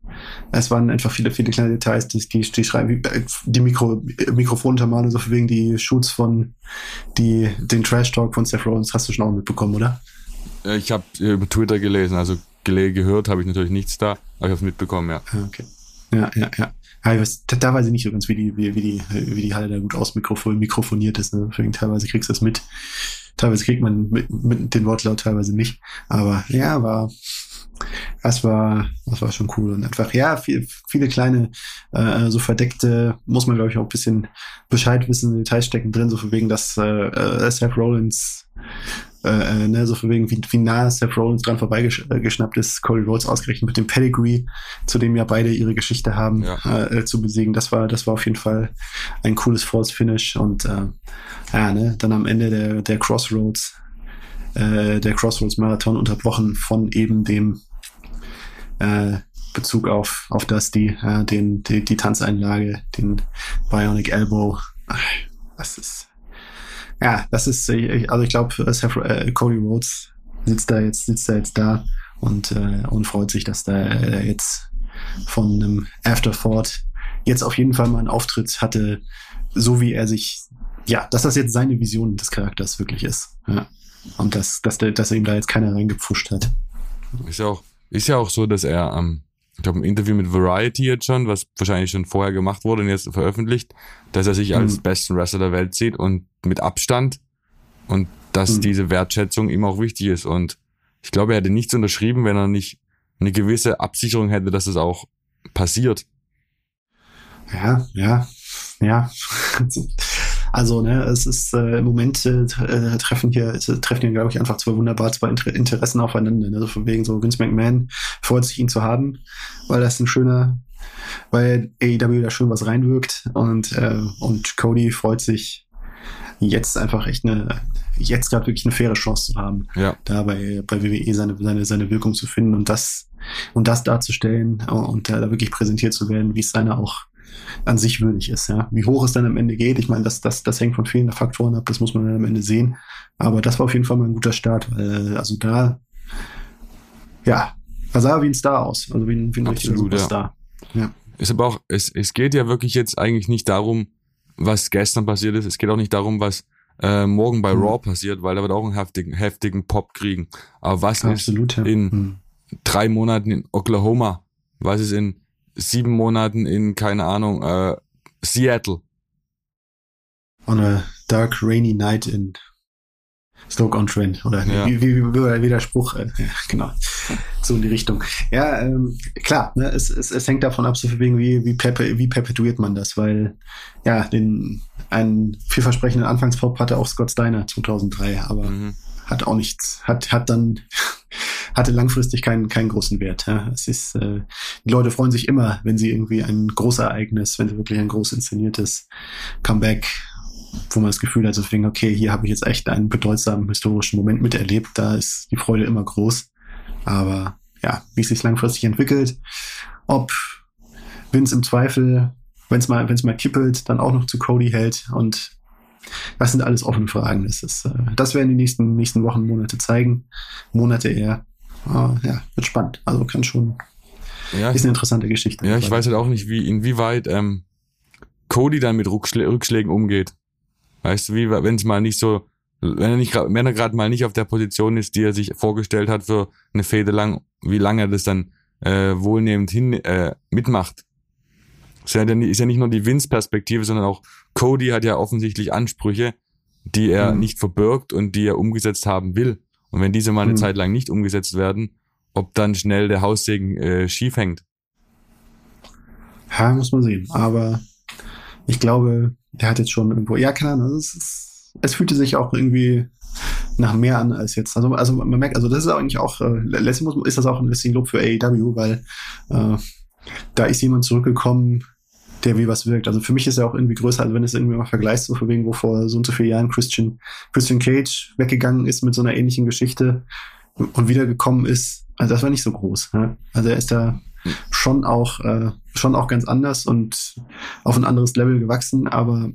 S2: es waren einfach viele, viele kleine Details, die, die, die schreiben, äh, die Mikro, Mikrofontermale, so wegen die Shoots von, die, den Trash Talk von Seth Rollins hast du schon auch mitbekommen, oder?
S1: Ich habe über Twitter gelesen, also gehört habe ich natürlich nichts da, aber ich habe es mitbekommen, ja.
S2: Ah, okay. Ja, ja, ja. ja ich weiß, da weiß ich nicht so ganz, wie die, wie, wie die, wie die Halle da gut ausmikrofoniert ist. Ne? Deswegen teilweise kriegst du das mit. Teilweise kriegt man mit, mit den Wortlaut, teilweise nicht. Aber ja, war, das war, das war schon cool und einfach, ja, viel, viele kleine, äh, so verdeckte, muss man glaube ich auch ein bisschen Bescheid wissen, Details stecken drin, so von wegen, dass äh, äh Seth Rollins äh, äh, ne, so von wegen, wie, wie nah Seth Rollins dran vorbeigeschnappt äh, ist, Cody Rhodes ausgerechnet mit dem Pedigree, zu dem ja beide ihre Geschichte haben, ja. äh, zu besiegen. Das war, das war auf jeden Fall ein cooles False Finish und äh, ja, ne, dann am Ende der, der Crossroads, äh, der Crossroads Marathon unterbrochen von eben dem äh, Bezug auf, auf Dusty, äh, den, die, die Tanzeinlage, den Bionic Elbow. Das ist, ja, das ist, also ich glaube, äh, Cody Rhodes sitzt da jetzt, sitzt da jetzt da und, äh, und freut sich, dass da äh, jetzt von einem Afterthought jetzt auf jeden Fall mal einen Auftritt hatte, so wie er sich, ja, dass das jetzt seine Vision des Charakters wirklich ist. Ja. Und dass, dass, dass er ihm da jetzt keiner reingepfuscht hat.
S1: Ist ja auch, ist ja auch so, dass er am ähm ich glaube, ein Interview mit Variety jetzt schon, was wahrscheinlich schon vorher gemacht wurde und jetzt veröffentlicht, dass er sich als mhm. besten Wrestler der Welt sieht und mit Abstand und dass mhm. diese Wertschätzung ihm auch wichtig ist. Und ich glaube, er hätte nichts unterschrieben, wenn er nicht eine gewisse Absicherung hätte, dass es auch passiert.
S2: Ja, ja, ja. Also, ne, es ist äh, im Moment äh, äh treffen hier, äh, treffen hier, glaube ich, einfach zwei wunderbar zwei Inter Interessen aufeinander. Ne? Also von wegen so Vince McMahon freut sich, ihn zu haben, weil das ein schöner, weil AEW da schön was reinwirkt und, äh, und Cody freut sich jetzt einfach echt eine, jetzt gerade wirklich eine faire Chance zu haben,
S1: ja.
S2: da bei, bei WWE seine, seine, seine Wirkung zu finden und das, und das darzustellen und da wirklich präsentiert zu werden, wie es seine auch an sich würdig ist. Ja. Wie hoch es dann am Ende geht, ich meine, das, das, das hängt von vielen Faktoren ab, das muss man dann am Ende sehen. Aber das war auf jeden Fall mal ein guter Start, weil also da, ja, da sah er wie ein Star aus, also wie ein, wie ein richtiger Superstar. Ja. ja.
S1: Ist aber auch, es, es geht ja wirklich jetzt eigentlich nicht darum, was gestern passiert ist. Es geht auch nicht darum, was äh, morgen bei mhm. Raw passiert, weil er wird auch einen heftigen, heftigen Pop kriegen. Aber was Absolut, ist ja. in mhm. drei Monaten in Oklahoma? Was ist in sieben Monaten in, keine Ahnung, äh, Seattle.
S2: On a dark rainy night in Stoke-on-Trent. Oder ja. wie, wie, wie, wie der Spruch, äh, genau. So in die Richtung. Ja, ähm, klar, ne, es, es, es hängt davon ab, so wegen, wie, wie, perpe, wie perpetuiert man das, weil ja, den einen vielversprechenden Anfangspop hatte auch Scott Steiner 2003, aber mhm. hat auch nichts, hat, hat dann hatte langfristig keinen, keinen großen Wert. Ja. Es ist, äh, die Leute freuen sich immer, wenn sie irgendwie ein Großereignis, wenn sie wirklich ein groß inszeniertes Comeback, wo man das Gefühl hat, so fing, okay, hier habe ich jetzt echt einen bedeutsamen historischen Moment miterlebt. Da ist die Freude immer groß. Aber ja, wie es sich langfristig entwickelt, ob Vince im Zweifel, wenn es mal, wenn es mal kippelt, dann auch noch zu Cody hält und das sind alles offene Fragen. Das, ist, äh, das werden die nächsten, nächsten Wochen, Monate zeigen. Monate eher. Uh, ja, wird spannend. Also kann schon. Ja, ist eine interessante Geschichte.
S1: Ja, ich weiß halt auch nicht, wie, inwieweit ähm, Cody dann mit Rückschlä Rückschlägen umgeht. Weißt du, wie, wenn es mal nicht so, wenn er nicht, wenn er gerade mal nicht auf der Position ist, die er sich vorgestellt hat für eine Fehde lang, wie lange er das dann äh, wohlnehmend hin äh, mitmacht. Ist ja, ist ja nicht nur die Vince-Perspektive, sondern auch Cody hat ja offensichtlich Ansprüche, die er mhm. nicht verbirgt und die er umgesetzt haben will. Und wenn diese mal eine mhm. Zeit lang nicht umgesetzt werden, ob dann schnell der Haussegen äh, schief hängt.
S2: Ja, muss man sehen. Aber ich glaube, der hat jetzt schon irgendwo, ja, keine Ahnung, es, ist, es fühlte sich auch irgendwie nach mehr an als jetzt. Also, also man merkt, also das ist eigentlich auch, äh, letztlich ist das auch ein bisschen Lob für AEW, weil äh, da ist jemand zurückgekommen, der wie was wirkt. Also für mich ist er auch irgendwie größer, als wenn es irgendwie mal vergleicht, so für wegen, wo vor so und so vielen Jahren Christian, Christian Cage weggegangen ist mit so einer ähnlichen Geschichte und wiedergekommen ist. Also das war nicht so groß. Ja? Also er ist da schon auch, äh, schon auch ganz anders und auf ein anderes Level gewachsen, aber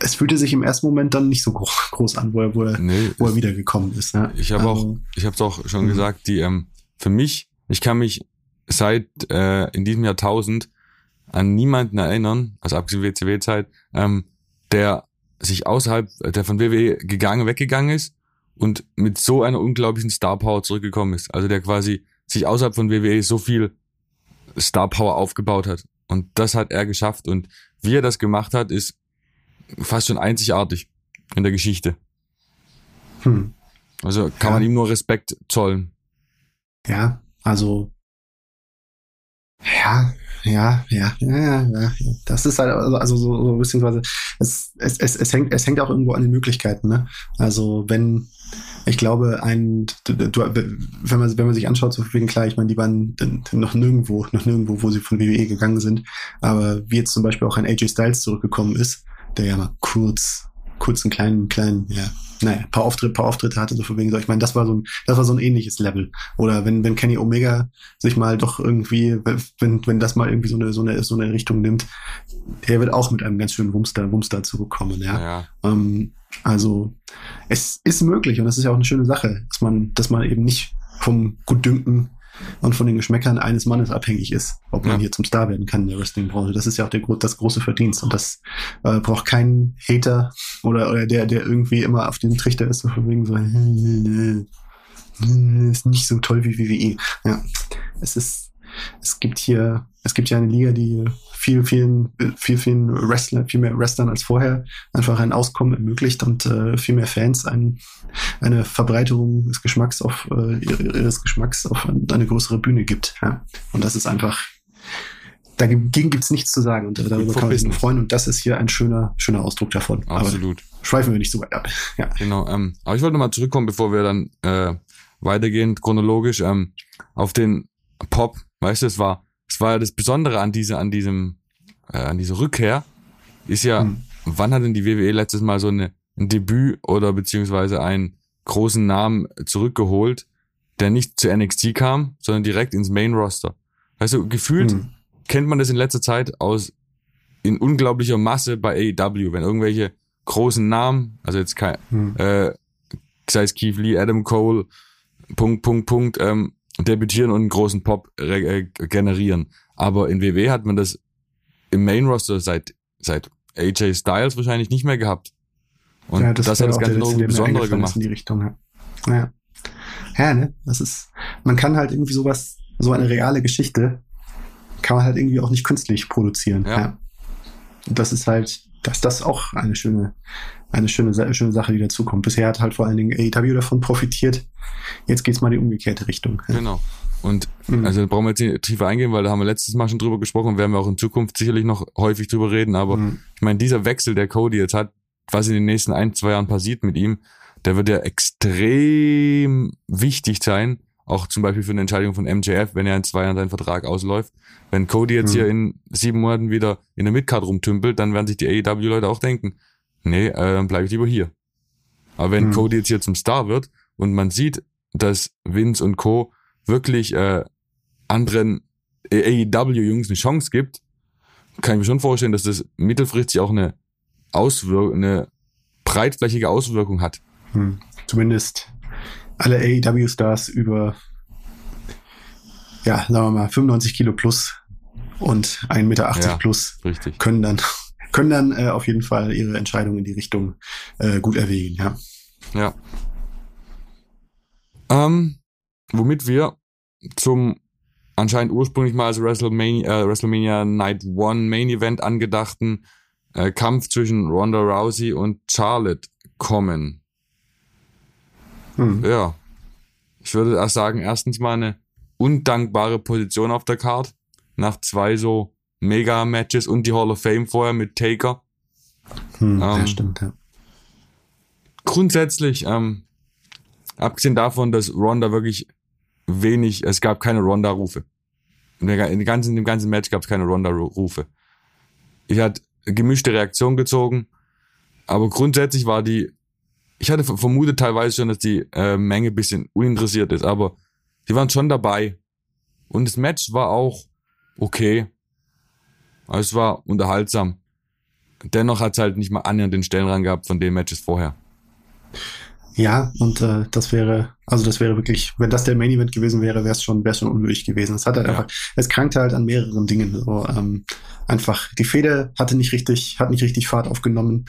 S2: es fühlte sich im ersten Moment dann nicht so groß an, wo er, wo er, nee, wo er wiedergekommen ist. Ja?
S1: Ich habe also, auch, ich habe es auch schon mhm. gesagt, die ähm, für mich, ich kann mich seit äh, in diesem Jahrtausend an niemanden erinnern, also abgesehen WCW-Zeit, ähm, der sich außerhalb, der von WWE gegangen, weggegangen ist und mit so einer unglaublichen Star Power zurückgekommen ist. Also der quasi sich außerhalb von WWE so viel Star Power aufgebaut hat. Und das hat er geschafft. Und wie er das gemacht hat, ist fast schon einzigartig in der Geschichte. Hm. Also kann ja. man ihm nur Respekt zollen.
S2: Ja, also ja, ja, ja, ja, ja, Das ist halt, also, also so, so beziehungsweise es, es, es, es hängt, es hängt auch irgendwo an den Möglichkeiten, ne? Also wenn, ich glaube, ein, du, wenn man, wenn man sich anschaut, so wegen klar, ich meine, die waren noch nirgendwo, noch nirgendwo, wo sie von WWE gegangen sind, aber wie jetzt zum Beispiel auch ein AJ Styles zurückgekommen ist, der ja mal kurz, kurz einen kleinen, kleinen, ja, naja, paar Auftritte, paar Auftritte hatte, so von wegen so. Ich meine, das war so ein, das war so ein ähnliches Level. Oder wenn, wenn Kenny Omega sich mal doch irgendwie, wenn, wenn das mal irgendwie so eine, so eine, so eine Richtung nimmt, er wird auch mit einem ganz schönen Wumster, Wumster zurückkommen, ja. ja. Ähm, also, es ist möglich und das ist ja auch eine schöne Sache, dass man, dass man eben nicht vom Gutdünken und von den Geschmäckern eines Mannes abhängig ist, ob man ja. hier zum Star werden kann in der Wrestling-Branche. Das ist ja auch der, das große Verdienst und das äh, braucht keinen Hater oder, oder der, der irgendwie immer auf diesem Trichter ist, so von wegen so, ist nicht so toll wie WWE. Ja, es ist, es gibt hier, es gibt ja eine Liga, die viel, vielen, viel, vielen Wrestler, viel mehr Wrestlern als vorher einfach ein Auskommen ermöglicht und äh, viel mehr Fans ein, eine Verbreiterung des Geschmacks auf äh, ihres Geschmacks auf eine größere Bühne gibt. Ja. Und das ist einfach dagegen gibt's nichts zu sagen und darüber kann man sich freuen und das ist hier ein schöner schöner Ausdruck davon.
S1: Absolut.
S2: Aber schweifen wir nicht so weit ab.
S1: Ja. Genau. Ähm, aber ich wollte nochmal zurückkommen, bevor wir dann äh, weitergehen chronologisch ähm, auf den Pop. Weißt du, es war es war ja das Besondere an dieser, an diesem, äh, an dieser Rückkehr, ist ja, hm. wann hat denn die WWE letztes Mal so eine, ein Debüt oder beziehungsweise einen großen Namen zurückgeholt, der nicht zu NXT kam, sondern direkt ins Main Roster. Also gefühlt hm. kennt man das in letzter Zeit aus in unglaublicher Masse bei AEW, wenn irgendwelche großen Namen, also jetzt kein, hm. äh, sei es Keith Lee, Adam Cole, Punkt, Punkt, Punkt, ähm, debütieren und einen großen Pop äh, generieren. Aber in WW hat man das im Main Roster seit, seit AJ Styles wahrscheinlich nicht mehr gehabt. Und ja, das, das hat das Ganze noch besonderer gemacht.
S2: In die Richtung, ja. ja. Ja, ne? Das ist, man kann halt irgendwie sowas, so eine reale Geschichte, kann man halt irgendwie auch nicht künstlich produzieren. Ja. ja. Und das ist halt, dass das auch eine schöne, eine schöne, schöne Sache, die dazukommt. Bisher hat halt vor allen Dingen AEW davon profitiert. Jetzt geht's mal in die umgekehrte Richtung.
S1: Genau. Und mhm. also da brauchen wir jetzt nicht tiefer eingehen, weil da haben wir letztes Mal schon drüber gesprochen und werden wir auch in Zukunft sicherlich noch häufig drüber reden. Aber mhm. ich meine, dieser Wechsel, der Cody jetzt hat, was in den nächsten ein, zwei Jahren passiert mit ihm, der wird ja extrem wichtig sein, auch zum Beispiel für eine Entscheidung von MJF, wenn er in zwei Jahren seinen Vertrag ausläuft. Wenn Cody jetzt mhm. hier in sieben Monaten wieder in der Midcard rumtümpelt, dann werden sich die AEW-Leute auch denken, nee, äh, dann bleibe ich lieber hier. Aber wenn mhm. Cody jetzt hier zum Star wird und man sieht, dass Vince und Co. wirklich äh, anderen AEW-Jungs eine Chance gibt, kann ich mir schon vorstellen, dass das mittelfristig auch eine Auswirkung, eine breitflächige Auswirkung hat.
S2: Hm. Zumindest alle AEW-Stars über, ja, sagen wir mal, 95 Kilo plus und 1,80 Meter ja, plus
S1: richtig.
S2: können dann, können dann äh, auf jeden Fall ihre Entscheidung in die Richtung äh, gut erwägen, ja.
S1: Ja. Ähm, womit wir zum anscheinend ursprünglich mal als WrestleMania, äh, WrestleMania Night One Main Event angedachten äh, Kampf zwischen Ronda Rousey und Charlotte kommen. Hm. Ja. Ich würde erst sagen, erstens mal eine undankbare Position auf der Card. Nach zwei so Mega-Matches und die Hall of Fame vorher mit Taker.
S2: Hm, ähm, ja, stimmt, ja.
S1: Grundsätzlich, ähm, abgesehen davon, dass Ronda wirklich wenig, es gab keine Ronda-Rufe. In, dem ganzen, in dem ganzen Match gab es keine Ronda-Rufe. Ich hatte gemischte Reaktion gezogen, aber grundsätzlich war die ich hatte vermutet teilweise schon, dass die äh, Menge bisschen uninteressiert ist, aber die waren schon dabei. Und das Match war auch okay. Also es war unterhaltsam. Dennoch hat es halt nicht mal annähernd den Stellenrang gehabt von den Matches vorher.
S2: Ja, und äh, das wäre, also das wäre wirklich, wenn das der Main Event gewesen wäre, wäre es schon, wäre es schon unwürdig gewesen. Es hat halt ja. einfach, es krankte halt an mehreren Dingen. So, ähm, einfach die Fehde hatte nicht richtig, hat nicht richtig Fahrt aufgenommen,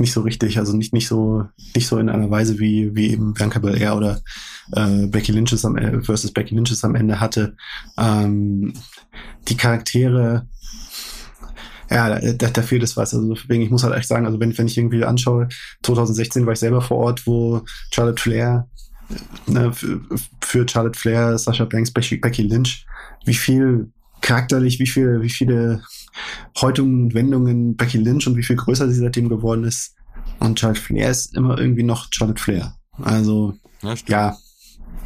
S2: nicht so richtig, also nicht nicht so nicht so in einer Weise wie wie eben Bianca Belair oder äh, Becky Lynch am versus Becky Lynch am Ende hatte. Ähm, die Charaktere ja, da, da fehlt es was. Also deswegen, ich muss halt echt sagen, also wenn, wenn ich irgendwie anschaue, 2016 war ich selber vor Ort, wo Charlotte Flair, ne, für, Charlotte Flair, Sasha Banks, Becky Lynch, wie viel charakterlich, wie viel, wie viele Häutungen und Wendungen Becky Lynch und wie viel größer sie seitdem geworden ist. Und Charlotte Flair ist immer irgendwie noch Charlotte Flair. Also, ja, ja,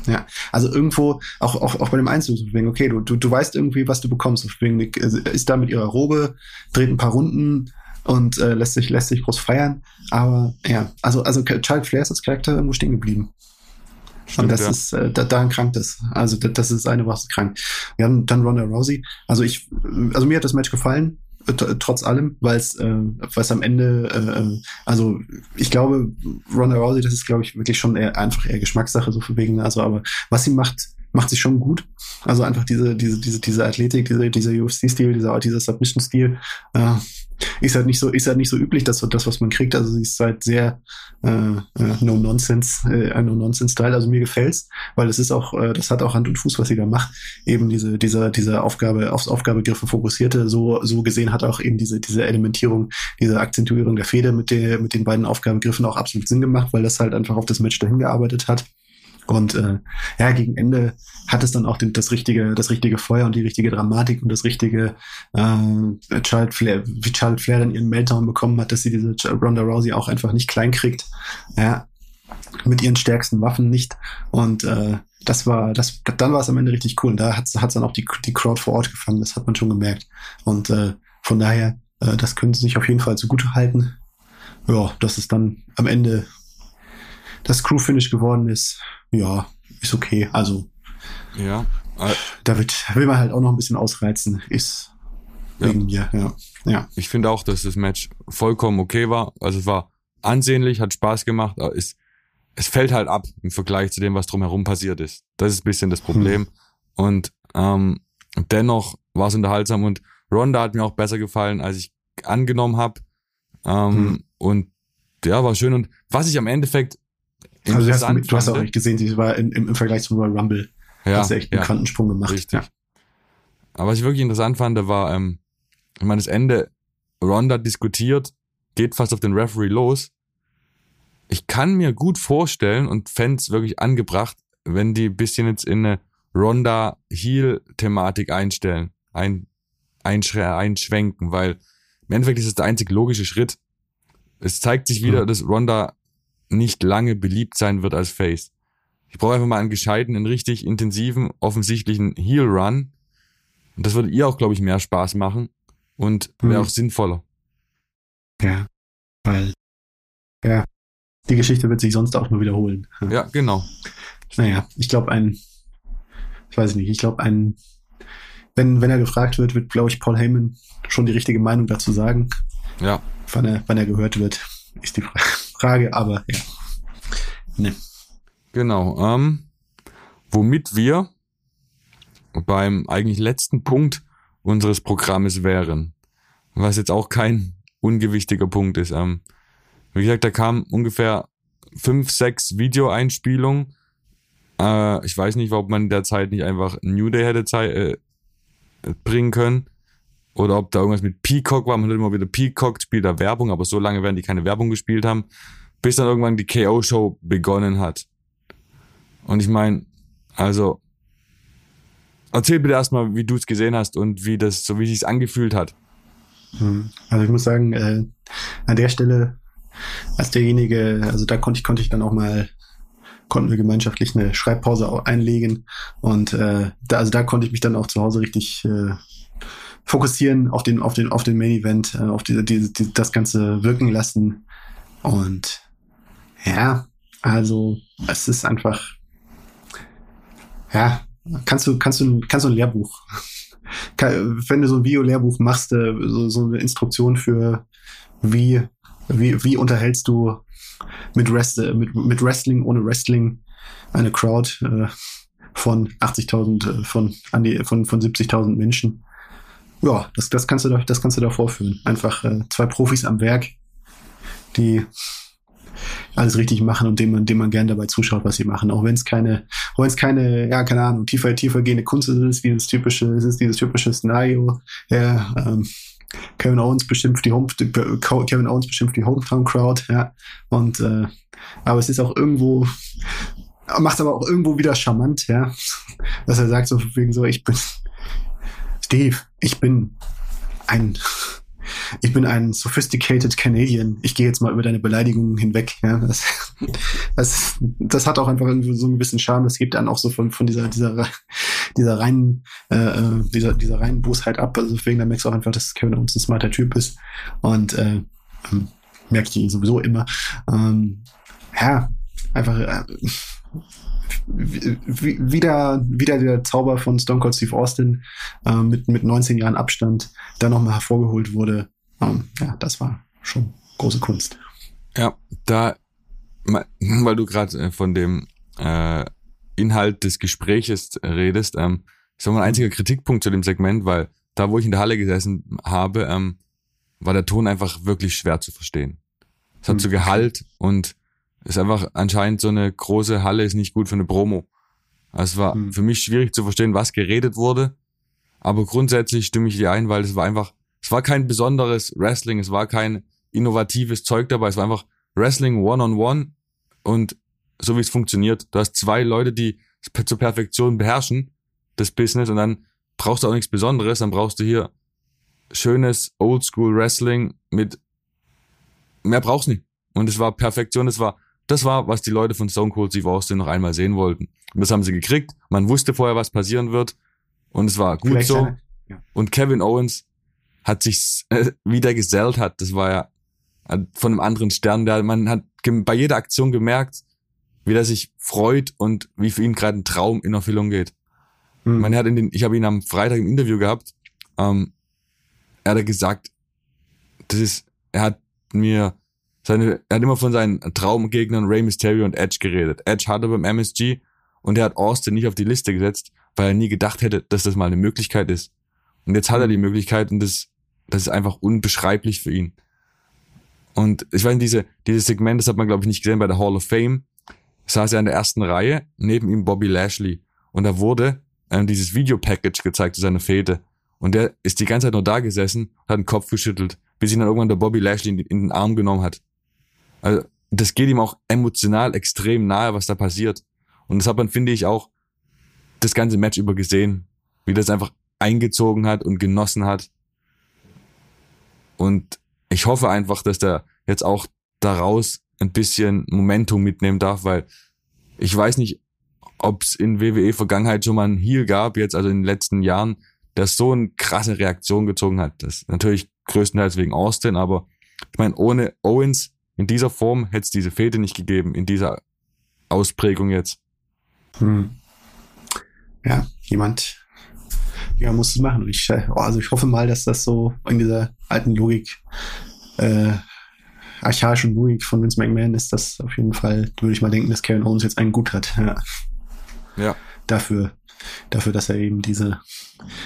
S2: ja, also irgendwo, auch, auch, auch bei dem Einzug, wegen, okay, du, du, du weißt irgendwie, was du bekommst. Wegen, ist da mit ihrer Robe, dreht ein paar Runden und äh, lässt sich lässt sich groß feiern. Aber ja, also also Child Flair ist als Charakter irgendwo stehen geblieben. Stimmt, und das ja. ist, äh, da, daran krankt es. Also das, das ist eine was krank. Wir haben dann Ronda Rousey. Also ich, also mir hat das Match gefallen trotz allem, weil es äh, was am Ende, äh, äh, also ich glaube, Ronda Rousey, das ist glaube ich wirklich schon eher, einfach eher Geschmackssache so für wegen, also aber was sie macht, macht sie schon gut. Also einfach diese diese diese diese Athletik, diese dieser UFC-Stil, dieser dieser Submission-Stil. Äh, ist halt nicht so, ist halt nicht so üblich, dass das, was man kriegt. Also sie ist halt sehr äh, äh, no nonsense, äh, no nonsense Style. Also mir gefällt's, weil es ist auch, äh, das hat auch Hand und Fuß, was sie da macht. Eben diese, dieser, dieser Aufgabe aufs Aufgabegriffe fokussierte. So, so gesehen hat auch eben diese, diese Elementierung, diese Akzentuierung der Feder mit der, mit den beiden Aufgabegriffen auch absolut Sinn gemacht, weil das halt einfach auf das Match dahin gearbeitet hat. Und äh, ja, gegen Ende hat es dann auch den, das richtige, das richtige Feuer und die richtige Dramatik und das richtige äh, Charlotte Flair, wie Charlotte Flair dann ihren Meltdown bekommen hat, dass sie diese Ronda Rousey auch einfach nicht klein kriegt. Ja, mit ihren stärksten Waffen nicht. Und äh, das war, das, dann war es am Ende richtig cool. Und da hat es dann auch die, die Crowd vor Ort gefangen, das hat man schon gemerkt. Und äh, von daher, äh, das können sie sich auf jeden Fall zugute halten. Ja, dass es dann am Ende das Crew-Finish geworden ist ja, ist okay. Also,
S1: ja.
S2: Da wird, will man halt auch noch ein bisschen ausreizen. Ist ja. wegen mir, ja. ja.
S1: Ich finde auch, dass das Match vollkommen okay war. Also es war ansehnlich, hat Spaß gemacht, aber es, es fällt halt ab im Vergleich zu dem, was drumherum passiert ist. Das ist ein bisschen das Problem. Hm. Und ähm, dennoch war es unterhaltsam und Ronda hat mir auch besser gefallen, als ich angenommen habe. Ähm, hm. Und ja, war schön. Und was ich am Endeffekt
S2: also du hast, du hast auch nicht gesehen, sie war in, im, im Vergleich zum Royal Rumble. Ja, hat sie echt einen ja, Quantensprung gemacht. Richtig. Ja.
S1: Aber was ich wirklich interessant fand, war, ähm, ich meine, das Ende, Ronda diskutiert, geht fast auf den Referee los. Ich kann mir gut vorstellen und fände wirklich angebracht, wenn die bisschen jetzt in eine Ronda Heel-Thematik einstellen, ein, einschrä einschwenken, weil im Endeffekt ist es der einzig logische Schritt. Es zeigt sich wieder, mhm. dass Ronda nicht lange beliebt sein wird als Face. Ich brauche einfach mal einen gescheiten, einen richtig intensiven, offensichtlichen Heel Run. Und das würde ihr auch, glaube ich, mehr Spaß machen und wäre hm. auch sinnvoller.
S2: Ja, weil, ja, die Geschichte wird sich sonst auch nur wiederholen.
S1: Ja, genau.
S2: Naja, ich glaube, ein, ich weiß nicht, ich glaube, ein, wenn, wenn er gefragt wird, wird, glaube ich, Paul Heyman schon die richtige Meinung dazu sagen.
S1: Ja.
S2: Wann er, wann er gehört wird, ist die Frage. Frage, aber ja.
S1: Nee. Genau. Ähm, womit wir beim eigentlich letzten Punkt unseres Programmes wären, was jetzt auch kein ungewichtiger Punkt ist. Ähm, wie gesagt, da kamen ungefähr fünf, sechs Videoeinspielungen. Äh, ich weiß nicht, ob man derzeit nicht einfach New Day hätte äh, bringen können. Oder ob da irgendwas mit Peacock war. Man hat immer wieder Peacock spielt da Werbung, aber so lange werden die keine Werbung gespielt haben, bis dann irgendwann die KO-Show begonnen hat. Und ich meine, also, erzähl bitte erstmal, wie du es gesehen hast und wie das, so wie sich's angefühlt hat.
S2: Hm. Also ich muss sagen, äh, an der Stelle, als derjenige, also da konnte ich, konnte ich dann auch mal konnten wir gemeinschaftlich eine Schreibpause einlegen und äh, da, also da konnte ich mich dann auch zu Hause richtig äh, fokussieren auf den, auf den, auf den Main Event, äh, auf die, die, die, das Ganze wirken lassen. Und ja, also es ist einfach, ja, kannst du, kannst du, kannst du ein Lehrbuch, wenn du so ein Video-Lehrbuch machst, äh, so, so eine Instruktion für wie wie, wie unterhältst du mit, Rest, mit, mit Wrestling ohne Wrestling eine Crowd äh, von 80.000, äh, von, von, von 70.000 Menschen? Ja, das, das kannst du da, das kannst du da vorführen. Einfach äh, zwei Profis am Werk, die alles richtig machen und dem man, dem man gern dabei zuschaut, was sie machen. Auch wenn es keine, wenn es keine, ja, keine Ahnung, tiefer, tiefer gehende Kunst ist, dieses typische, es ist dieses typische Szenario, ja, ähm, Kevin Owens beschimpft die Home, Kevin Owens beschimpft die Hometown Crowd, ja. Und äh, aber es ist auch irgendwo, macht aber auch irgendwo wieder charmant, ja. Dass er sagt so wegen so, ich bin Steve, ich bin ein ich bin ein sophisticated Canadian. Ich gehe jetzt mal über deine Beleidigungen hinweg. Ja, das, das, das hat auch einfach irgendwie so einen gewissen Charme. Das gibt dann auch so von, von dieser, dieser, dieser reinen, äh, äh, dieser, dieser reinen Bosheit ab. Also deswegen, da merkst du auch einfach, dass Kevin uns ein smarter Typ ist. Und äh, ähm, merke ich ihn sowieso immer. Ähm, ja, einfach äh, wieder, wieder der Zauber von Stone Cold Steve Austin äh, mit, mit 19 Jahren Abstand da nochmal hervorgeholt wurde. Ähm, ja, das war schon große Kunst.
S1: Ja, da, weil du gerade äh, von dem äh, Inhalt des Gespräches redest, ähm, ist auch mein einziger Kritikpunkt zu dem Segment, weil da, wo ich in der Halle gesessen habe, ähm, war der Ton einfach wirklich schwer zu verstehen. Es hat hm. so Gehalt und ist einfach anscheinend so eine große Halle ist nicht gut für eine Promo. Also es war hm. für mich schwierig zu verstehen, was geredet wurde. Aber grundsätzlich stimme ich dir ein, weil es war einfach, es war kein besonderes Wrestling, es war kein innovatives Zeug dabei, es war einfach Wrestling one-on-one -on -one und so wie es funktioniert. Du hast zwei Leute, die es zur Perfektion beherrschen, das Business, und dann brauchst du auch nichts Besonderes, dann brauchst du hier schönes Oldschool Wrestling mit mehr brauchst du nicht. Und es war Perfektion, es war das war, was die Leute von Stone Cold Steve Austin noch einmal sehen wollten. Und das haben sie gekriegt. Man wusste vorher, was passieren wird. Und es war gut Vielleicht so. Eine, ja. Und Kevin Owens hat sich äh, wieder gesellt hat. Das war ja von einem anderen Stern. Der, man hat bei jeder Aktion gemerkt, wie er sich freut und wie für ihn gerade ein Traum in Erfüllung geht. Mhm. Man hat in den, ich habe ihn am Freitag im Interview gehabt. Ähm, er hat gesagt, das ist, er hat mir seine, er hat immer von seinen Traumgegnern Rey Mysterio und Edge geredet. Edge hatte beim MSG und er hat Austin nicht auf die Liste gesetzt, weil er nie gedacht hätte, dass das mal eine Möglichkeit ist. Und jetzt hat er die mhm. Möglichkeit und das, das ist einfach unbeschreiblich für ihn. Und ich weiß, diese, dieses Segment, das hat man, glaube ich, nicht gesehen bei der Hall of Fame, saß er in der ersten Reihe, neben ihm Bobby Lashley. Und da wurde ähm, dieses Videopackage gezeigt zu seiner Fete. Und der ist die ganze Zeit nur da gesessen, hat den Kopf geschüttelt, bis ihn dann irgendwann der Bobby Lashley in, in den Arm genommen hat. Also das geht ihm auch emotional extrem nahe, was da passiert. Und das hat man, finde ich, auch das ganze Match über gesehen, wie das einfach eingezogen hat und genossen hat. Und ich hoffe einfach, dass der jetzt auch daraus ein bisschen Momentum mitnehmen darf, weil ich weiß nicht, ob es in WWE Vergangenheit schon mal einen Heal gab, jetzt also in den letzten Jahren, der so eine krasse Reaktion gezogen hat. Das natürlich größtenteils wegen Austin, aber ich meine, ohne Owens in dieser Form hätte es diese Fehde nicht gegeben, in dieser Ausprägung jetzt. Hm.
S2: Ja, jemand ja, muss es machen. Ich, oh, also ich hoffe mal, dass das so in dieser alten Logik, äh, archaischen Logik von Vince McMahon ist, dass auf jeden Fall, würde ich mal denken, dass Kevin Owens jetzt einen gut hat. Ja. ja. Dafür, dafür, dass er eben diese,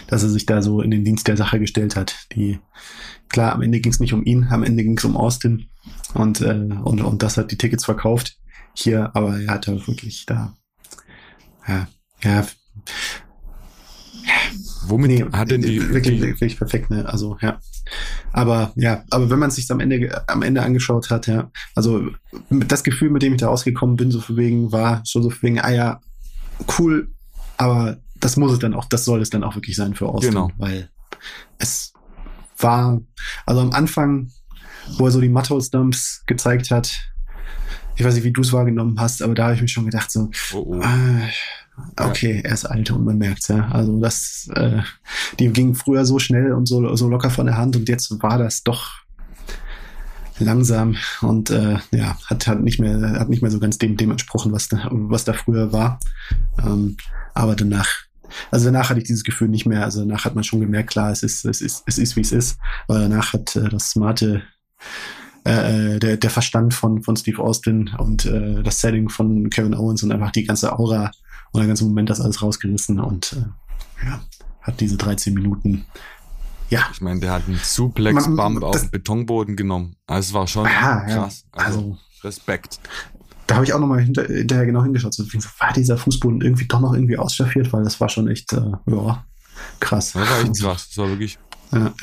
S2: dass er sich da so in den Dienst der Sache gestellt hat. Die, klar, am Ende ging es nicht um ihn, am Ende ging es um Austin und, äh, und, und das hat die Tickets verkauft hier, aber er hatte wirklich da, ja, ja,
S1: Womit nee, hat denn die
S2: wirklich, wirklich perfekt, ne? Also ja. Aber ja, aber wenn man es sich am Ende am Ende angeschaut hat, ja, also das Gefühl, mit dem ich da rausgekommen bin, so für wegen war schon so für wegen, ah ja, cool, aber das muss es dann auch, das soll es dann auch wirklich sein für Austin, genau. weil es war, also am Anfang wo er so die Mattos-Dumps gezeigt hat. Ich weiß nicht, wie du es wahrgenommen hast, aber da habe ich mir schon gedacht, so, oh, oh. Äh, okay, er ist alt und man merkt's, ja. Also das, äh, die ging früher so schnell und so, so locker von der Hand und jetzt war das doch langsam und äh, ja, hat, hat nicht mehr, hat nicht mehr so ganz dem, dem entsprochen, was da, was da früher war. Ähm, aber danach also danach hatte ich dieses Gefühl nicht mehr. Also danach hat man schon gemerkt, klar, es ist, es ist, es ist, wie es ist. Aber danach hat äh, das smarte äh, der, der Verstand von, von Steve Austin und äh, das Setting von Kevin Owens und einfach die ganze Aura und der ganze Moment das alles rausgerissen und äh, ja, hat diese 13 Minuten ja.
S1: Ich meine, der hat einen Suplex-Bump auf den Betonboden genommen. Also es war schon
S2: aha,
S1: krass.
S2: Ja. Also, also,
S1: Respekt.
S2: Da habe ich auch nochmal hinter, hinterher genau hingeschaut. So, war dieser Fußboden irgendwie doch noch irgendwie ausstaffiert, weil das war schon echt, äh, ja, krass.
S1: Das war echt krass. Das war wirklich. Ja.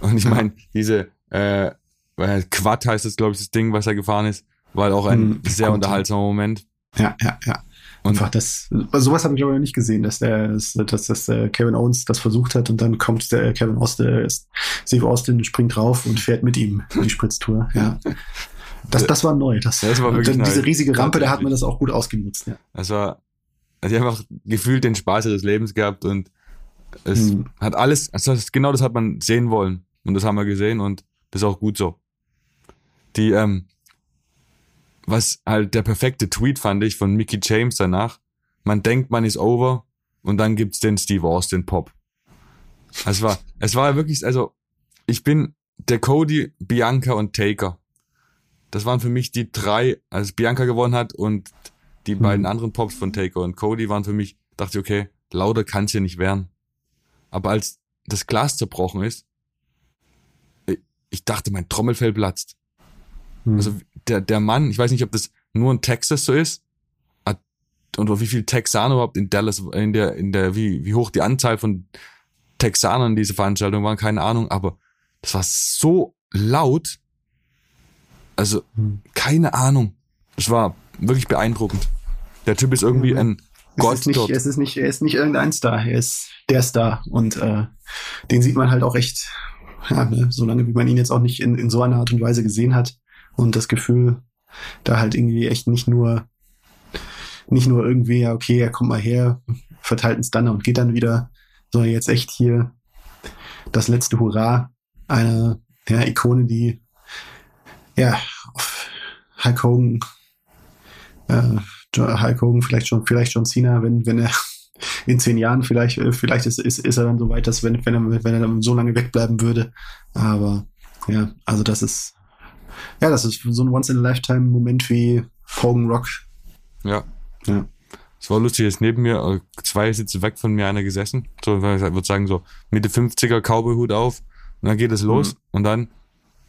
S1: Und ich meine, diese äh, Quad heißt es, glaube ich, das Ding, was er gefahren ist, war auch ein mhm, sehr unterhaltsamer Moment.
S2: Ja, ja, ja. Und Einfach das, sowas habe ich aber noch nicht gesehen, dass der, dass, dass, dass der Kevin Owens das versucht hat und dann kommt der Kevin Austin, Steve Austin springt drauf und fährt mit ihm die Spritztour. Ja. Das, das war neu. Das,
S1: das war wirklich
S2: und diese riesige Rampe, da hat man das auch gut ausgenutzt. Ja.
S1: Das war, also ich habe einfach gefühlt den Spaß ihres Lebens gehabt und es hm. hat alles, also genau das hat man sehen wollen und das haben wir gesehen und das ist auch gut so. Die, ähm, was halt der perfekte Tweet fand ich von Mickey James danach. Man denkt, man ist over und dann gibt's den Steve Austin Pop. Es war, es war wirklich, also ich bin der Cody, Bianca und Taker. Das waren für mich die drei, als Bianca gewonnen hat und die mhm. beiden anderen Pops von Taker und Cody waren für mich, dachte ich, okay, lauter kann's hier nicht werden. Aber als das Glas zerbrochen ist, ich dachte, mein Trommelfell platzt. Hm. Also der, der Mann, ich weiß nicht, ob das nur in Texas so ist, und wie viele Texaner überhaupt in Dallas, in der, in der, wie, wie hoch die Anzahl von Texanern in dieser Veranstaltung waren, keine Ahnung, aber das war so laut. Also, hm. keine Ahnung. Es war wirklich beeindruckend. Der Typ ist irgendwie mhm. ein Gott
S2: es ist nicht,
S1: dort.
S2: Es ist nicht, er ist nicht irgendein Star, er ist der Star. Und äh, den sieht man halt auch echt, ja, ne, solange wie man ihn jetzt auch nicht in, in so einer Art und Weise gesehen hat, und das Gefühl, da halt irgendwie echt nicht nur, nicht nur irgendwie, ja, okay, er kommt mal her, verteilt einen Stunner und geht dann wieder, sondern jetzt echt hier das letzte Hurra einer ja, Ikone, die ja auf Hulk Hogan, äh, Hulk Hogan vielleicht schon, vielleicht schon Cena, wenn, wenn er in zehn Jahren vielleicht, äh, vielleicht ist, ist, ist er dann so weit, dass wenn, wenn er, wenn er dann so lange wegbleiben würde. Aber ja, also das ist ja, das ist so ein Once-in-a-Lifetime-Moment wie Hogan Rock.
S1: Ja. Ja. Es war lustig, jetzt neben mir, äh, zwei Sitze weg von mir einer gesessen. So, ich würde sagen, so Mitte 50er Cowboy-Hut auf. Und dann geht es los. Mhm. Und dann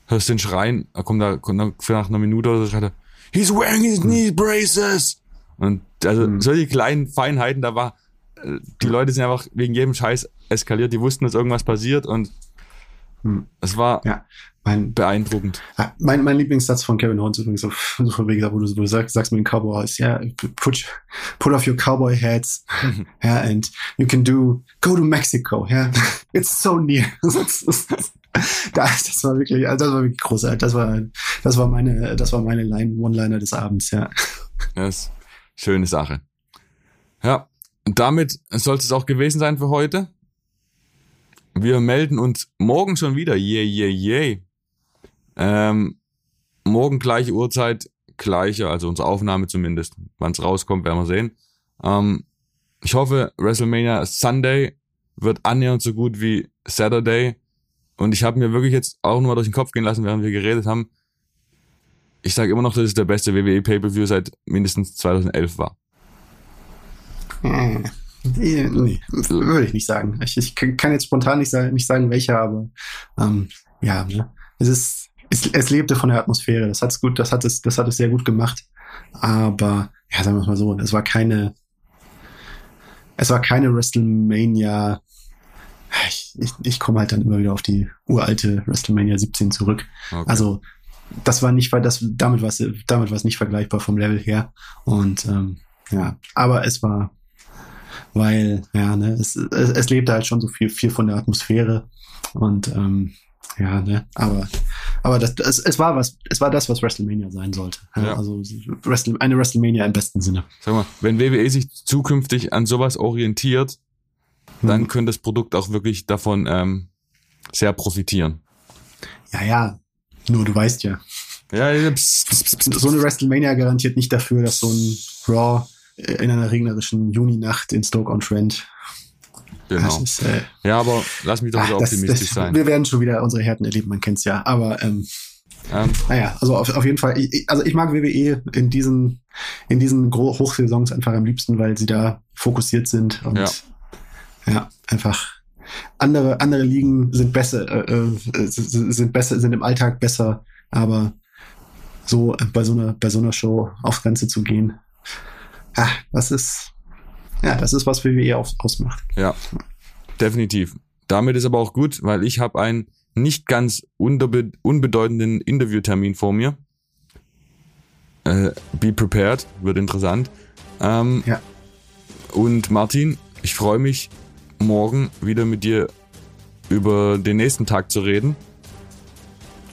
S1: hörst du den Schreien. Er kommt da, kommt nach einer Minute oder so, schreit er, He's wearing his knee braces! Und also mhm. solche kleinen Feinheiten, da war, äh, die Leute sind einfach wegen jedem Scheiß eskaliert. Die wussten, dass irgendwas passiert und hm. es war,
S2: ja. Mein,
S1: Beeindruckend.
S2: Mein, mein Lieblingssatz von Kevin Owens übrigens, so, so wie gesagt, wo du, wo du sagst, sagst mit den Cowboys, ja, yeah, put, put off your cowboy hats, ja, yeah, and you can do, go to Mexico, ja, yeah. it's so near. das, das war wirklich, also das war wirklich großartig. Das war, das war meine, das war meine Line, One-Liner des Abends, ja.
S1: Das schöne Sache. Ja, und damit soll es auch gewesen sein für heute. Wir melden uns morgen schon wieder. Yay, yay, yay. Ähm, morgen gleiche Uhrzeit, gleiche, also unsere Aufnahme zumindest. Wann es rauskommt, werden wir sehen. Ähm, ich hoffe, WrestleMania Sunday wird annähernd so gut wie Saturday. Und ich habe mir wirklich jetzt auch nochmal durch den Kopf gehen lassen, während wir geredet haben. Ich sage immer noch, dass es der beste WWE Pay-Per-View seit mindestens 2011 war.
S2: Hm. Nee, nee, würde ich nicht sagen. Ich, ich kann jetzt spontan nicht sagen, nicht sagen welcher, aber ähm, ja, ne? es ist es, es lebte von der Atmosphäre. Das hat's gut, das hat es, das hat es sehr gut gemacht. Aber ja, sagen wir es mal so, es war keine, es war keine WrestleMania. Ich, ich, ich komme halt dann immer wieder auf die uralte WrestleMania 17 zurück. Okay. Also das war nicht, weil das damit war es, damit war es nicht vergleichbar vom Level her. Und ähm, ja, aber es war, weil ja, ne, es, es, es lebte halt schon so viel, viel von der Atmosphäre und ähm, ja, ne, aber, aber das, es, es war was, es war das, was WrestleMania sein sollte. Ja, ja. Also Wrestle, eine WrestleMania im besten Sinne.
S1: Sag mal, wenn WWE sich zukünftig an sowas orientiert, hm. dann könnte das Produkt auch wirklich davon ähm, sehr profitieren.
S2: Ja, ja. Nur du weißt ja.
S1: Ja,
S2: pss, pss, pss, so eine WrestleMania garantiert nicht dafür, dass so ein Raw in einer regnerischen Juninacht in Stoke-on-Trent
S1: Genau. Ist, äh, ja, aber lass mich doch wieder optimistisch das, sein.
S2: Wir werden schon wieder unsere Härten erleben, man kennt's ja. Aber ähm, Ähm, naja, also auf, auf jeden Fall. Ich, also ich mag WWE in diesen, in diesen Hochsaisons einfach am liebsten, weil sie da fokussiert sind und ja, ja einfach andere, andere Ligen sind besser, äh, äh sind besser, sind im Alltag besser, aber so bei so einer, bei so einer Show aufs Ganze zu gehen, ah, das ist, ja, das ist, was WWE aus, ausmacht.
S1: Ja, definitiv. Damit ist aber auch gut, weil ich habe einen nicht ganz unbe unbedeutenden Interviewtermin vor mir. Äh, be prepared, wird interessant. Ähm, ja. Und Martin, ich freue mich, morgen wieder mit dir über den nächsten Tag zu reden.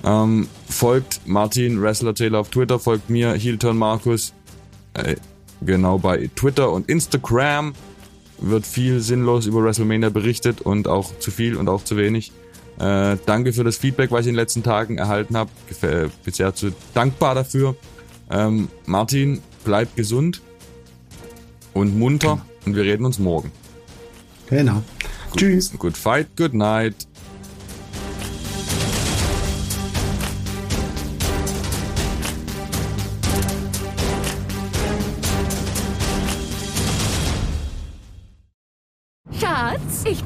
S1: Ähm, folgt Martin Wrestler Taylor auf Twitter, folgt mir, Heelturn Markus. Äh, genau bei Twitter und Instagram wird viel sinnlos über WrestleMania berichtet und auch zu viel und auch zu wenig. Äh, danke für das Feedback, was ich in den letzten Tagen erhalten habe. Bisher zu dankbar dafür. Ähm, Martin, bleib gesund und munter genau. und wir reden uns morgen.
S2: Genau.
S1: Good, Tschüss. Good fight, good night.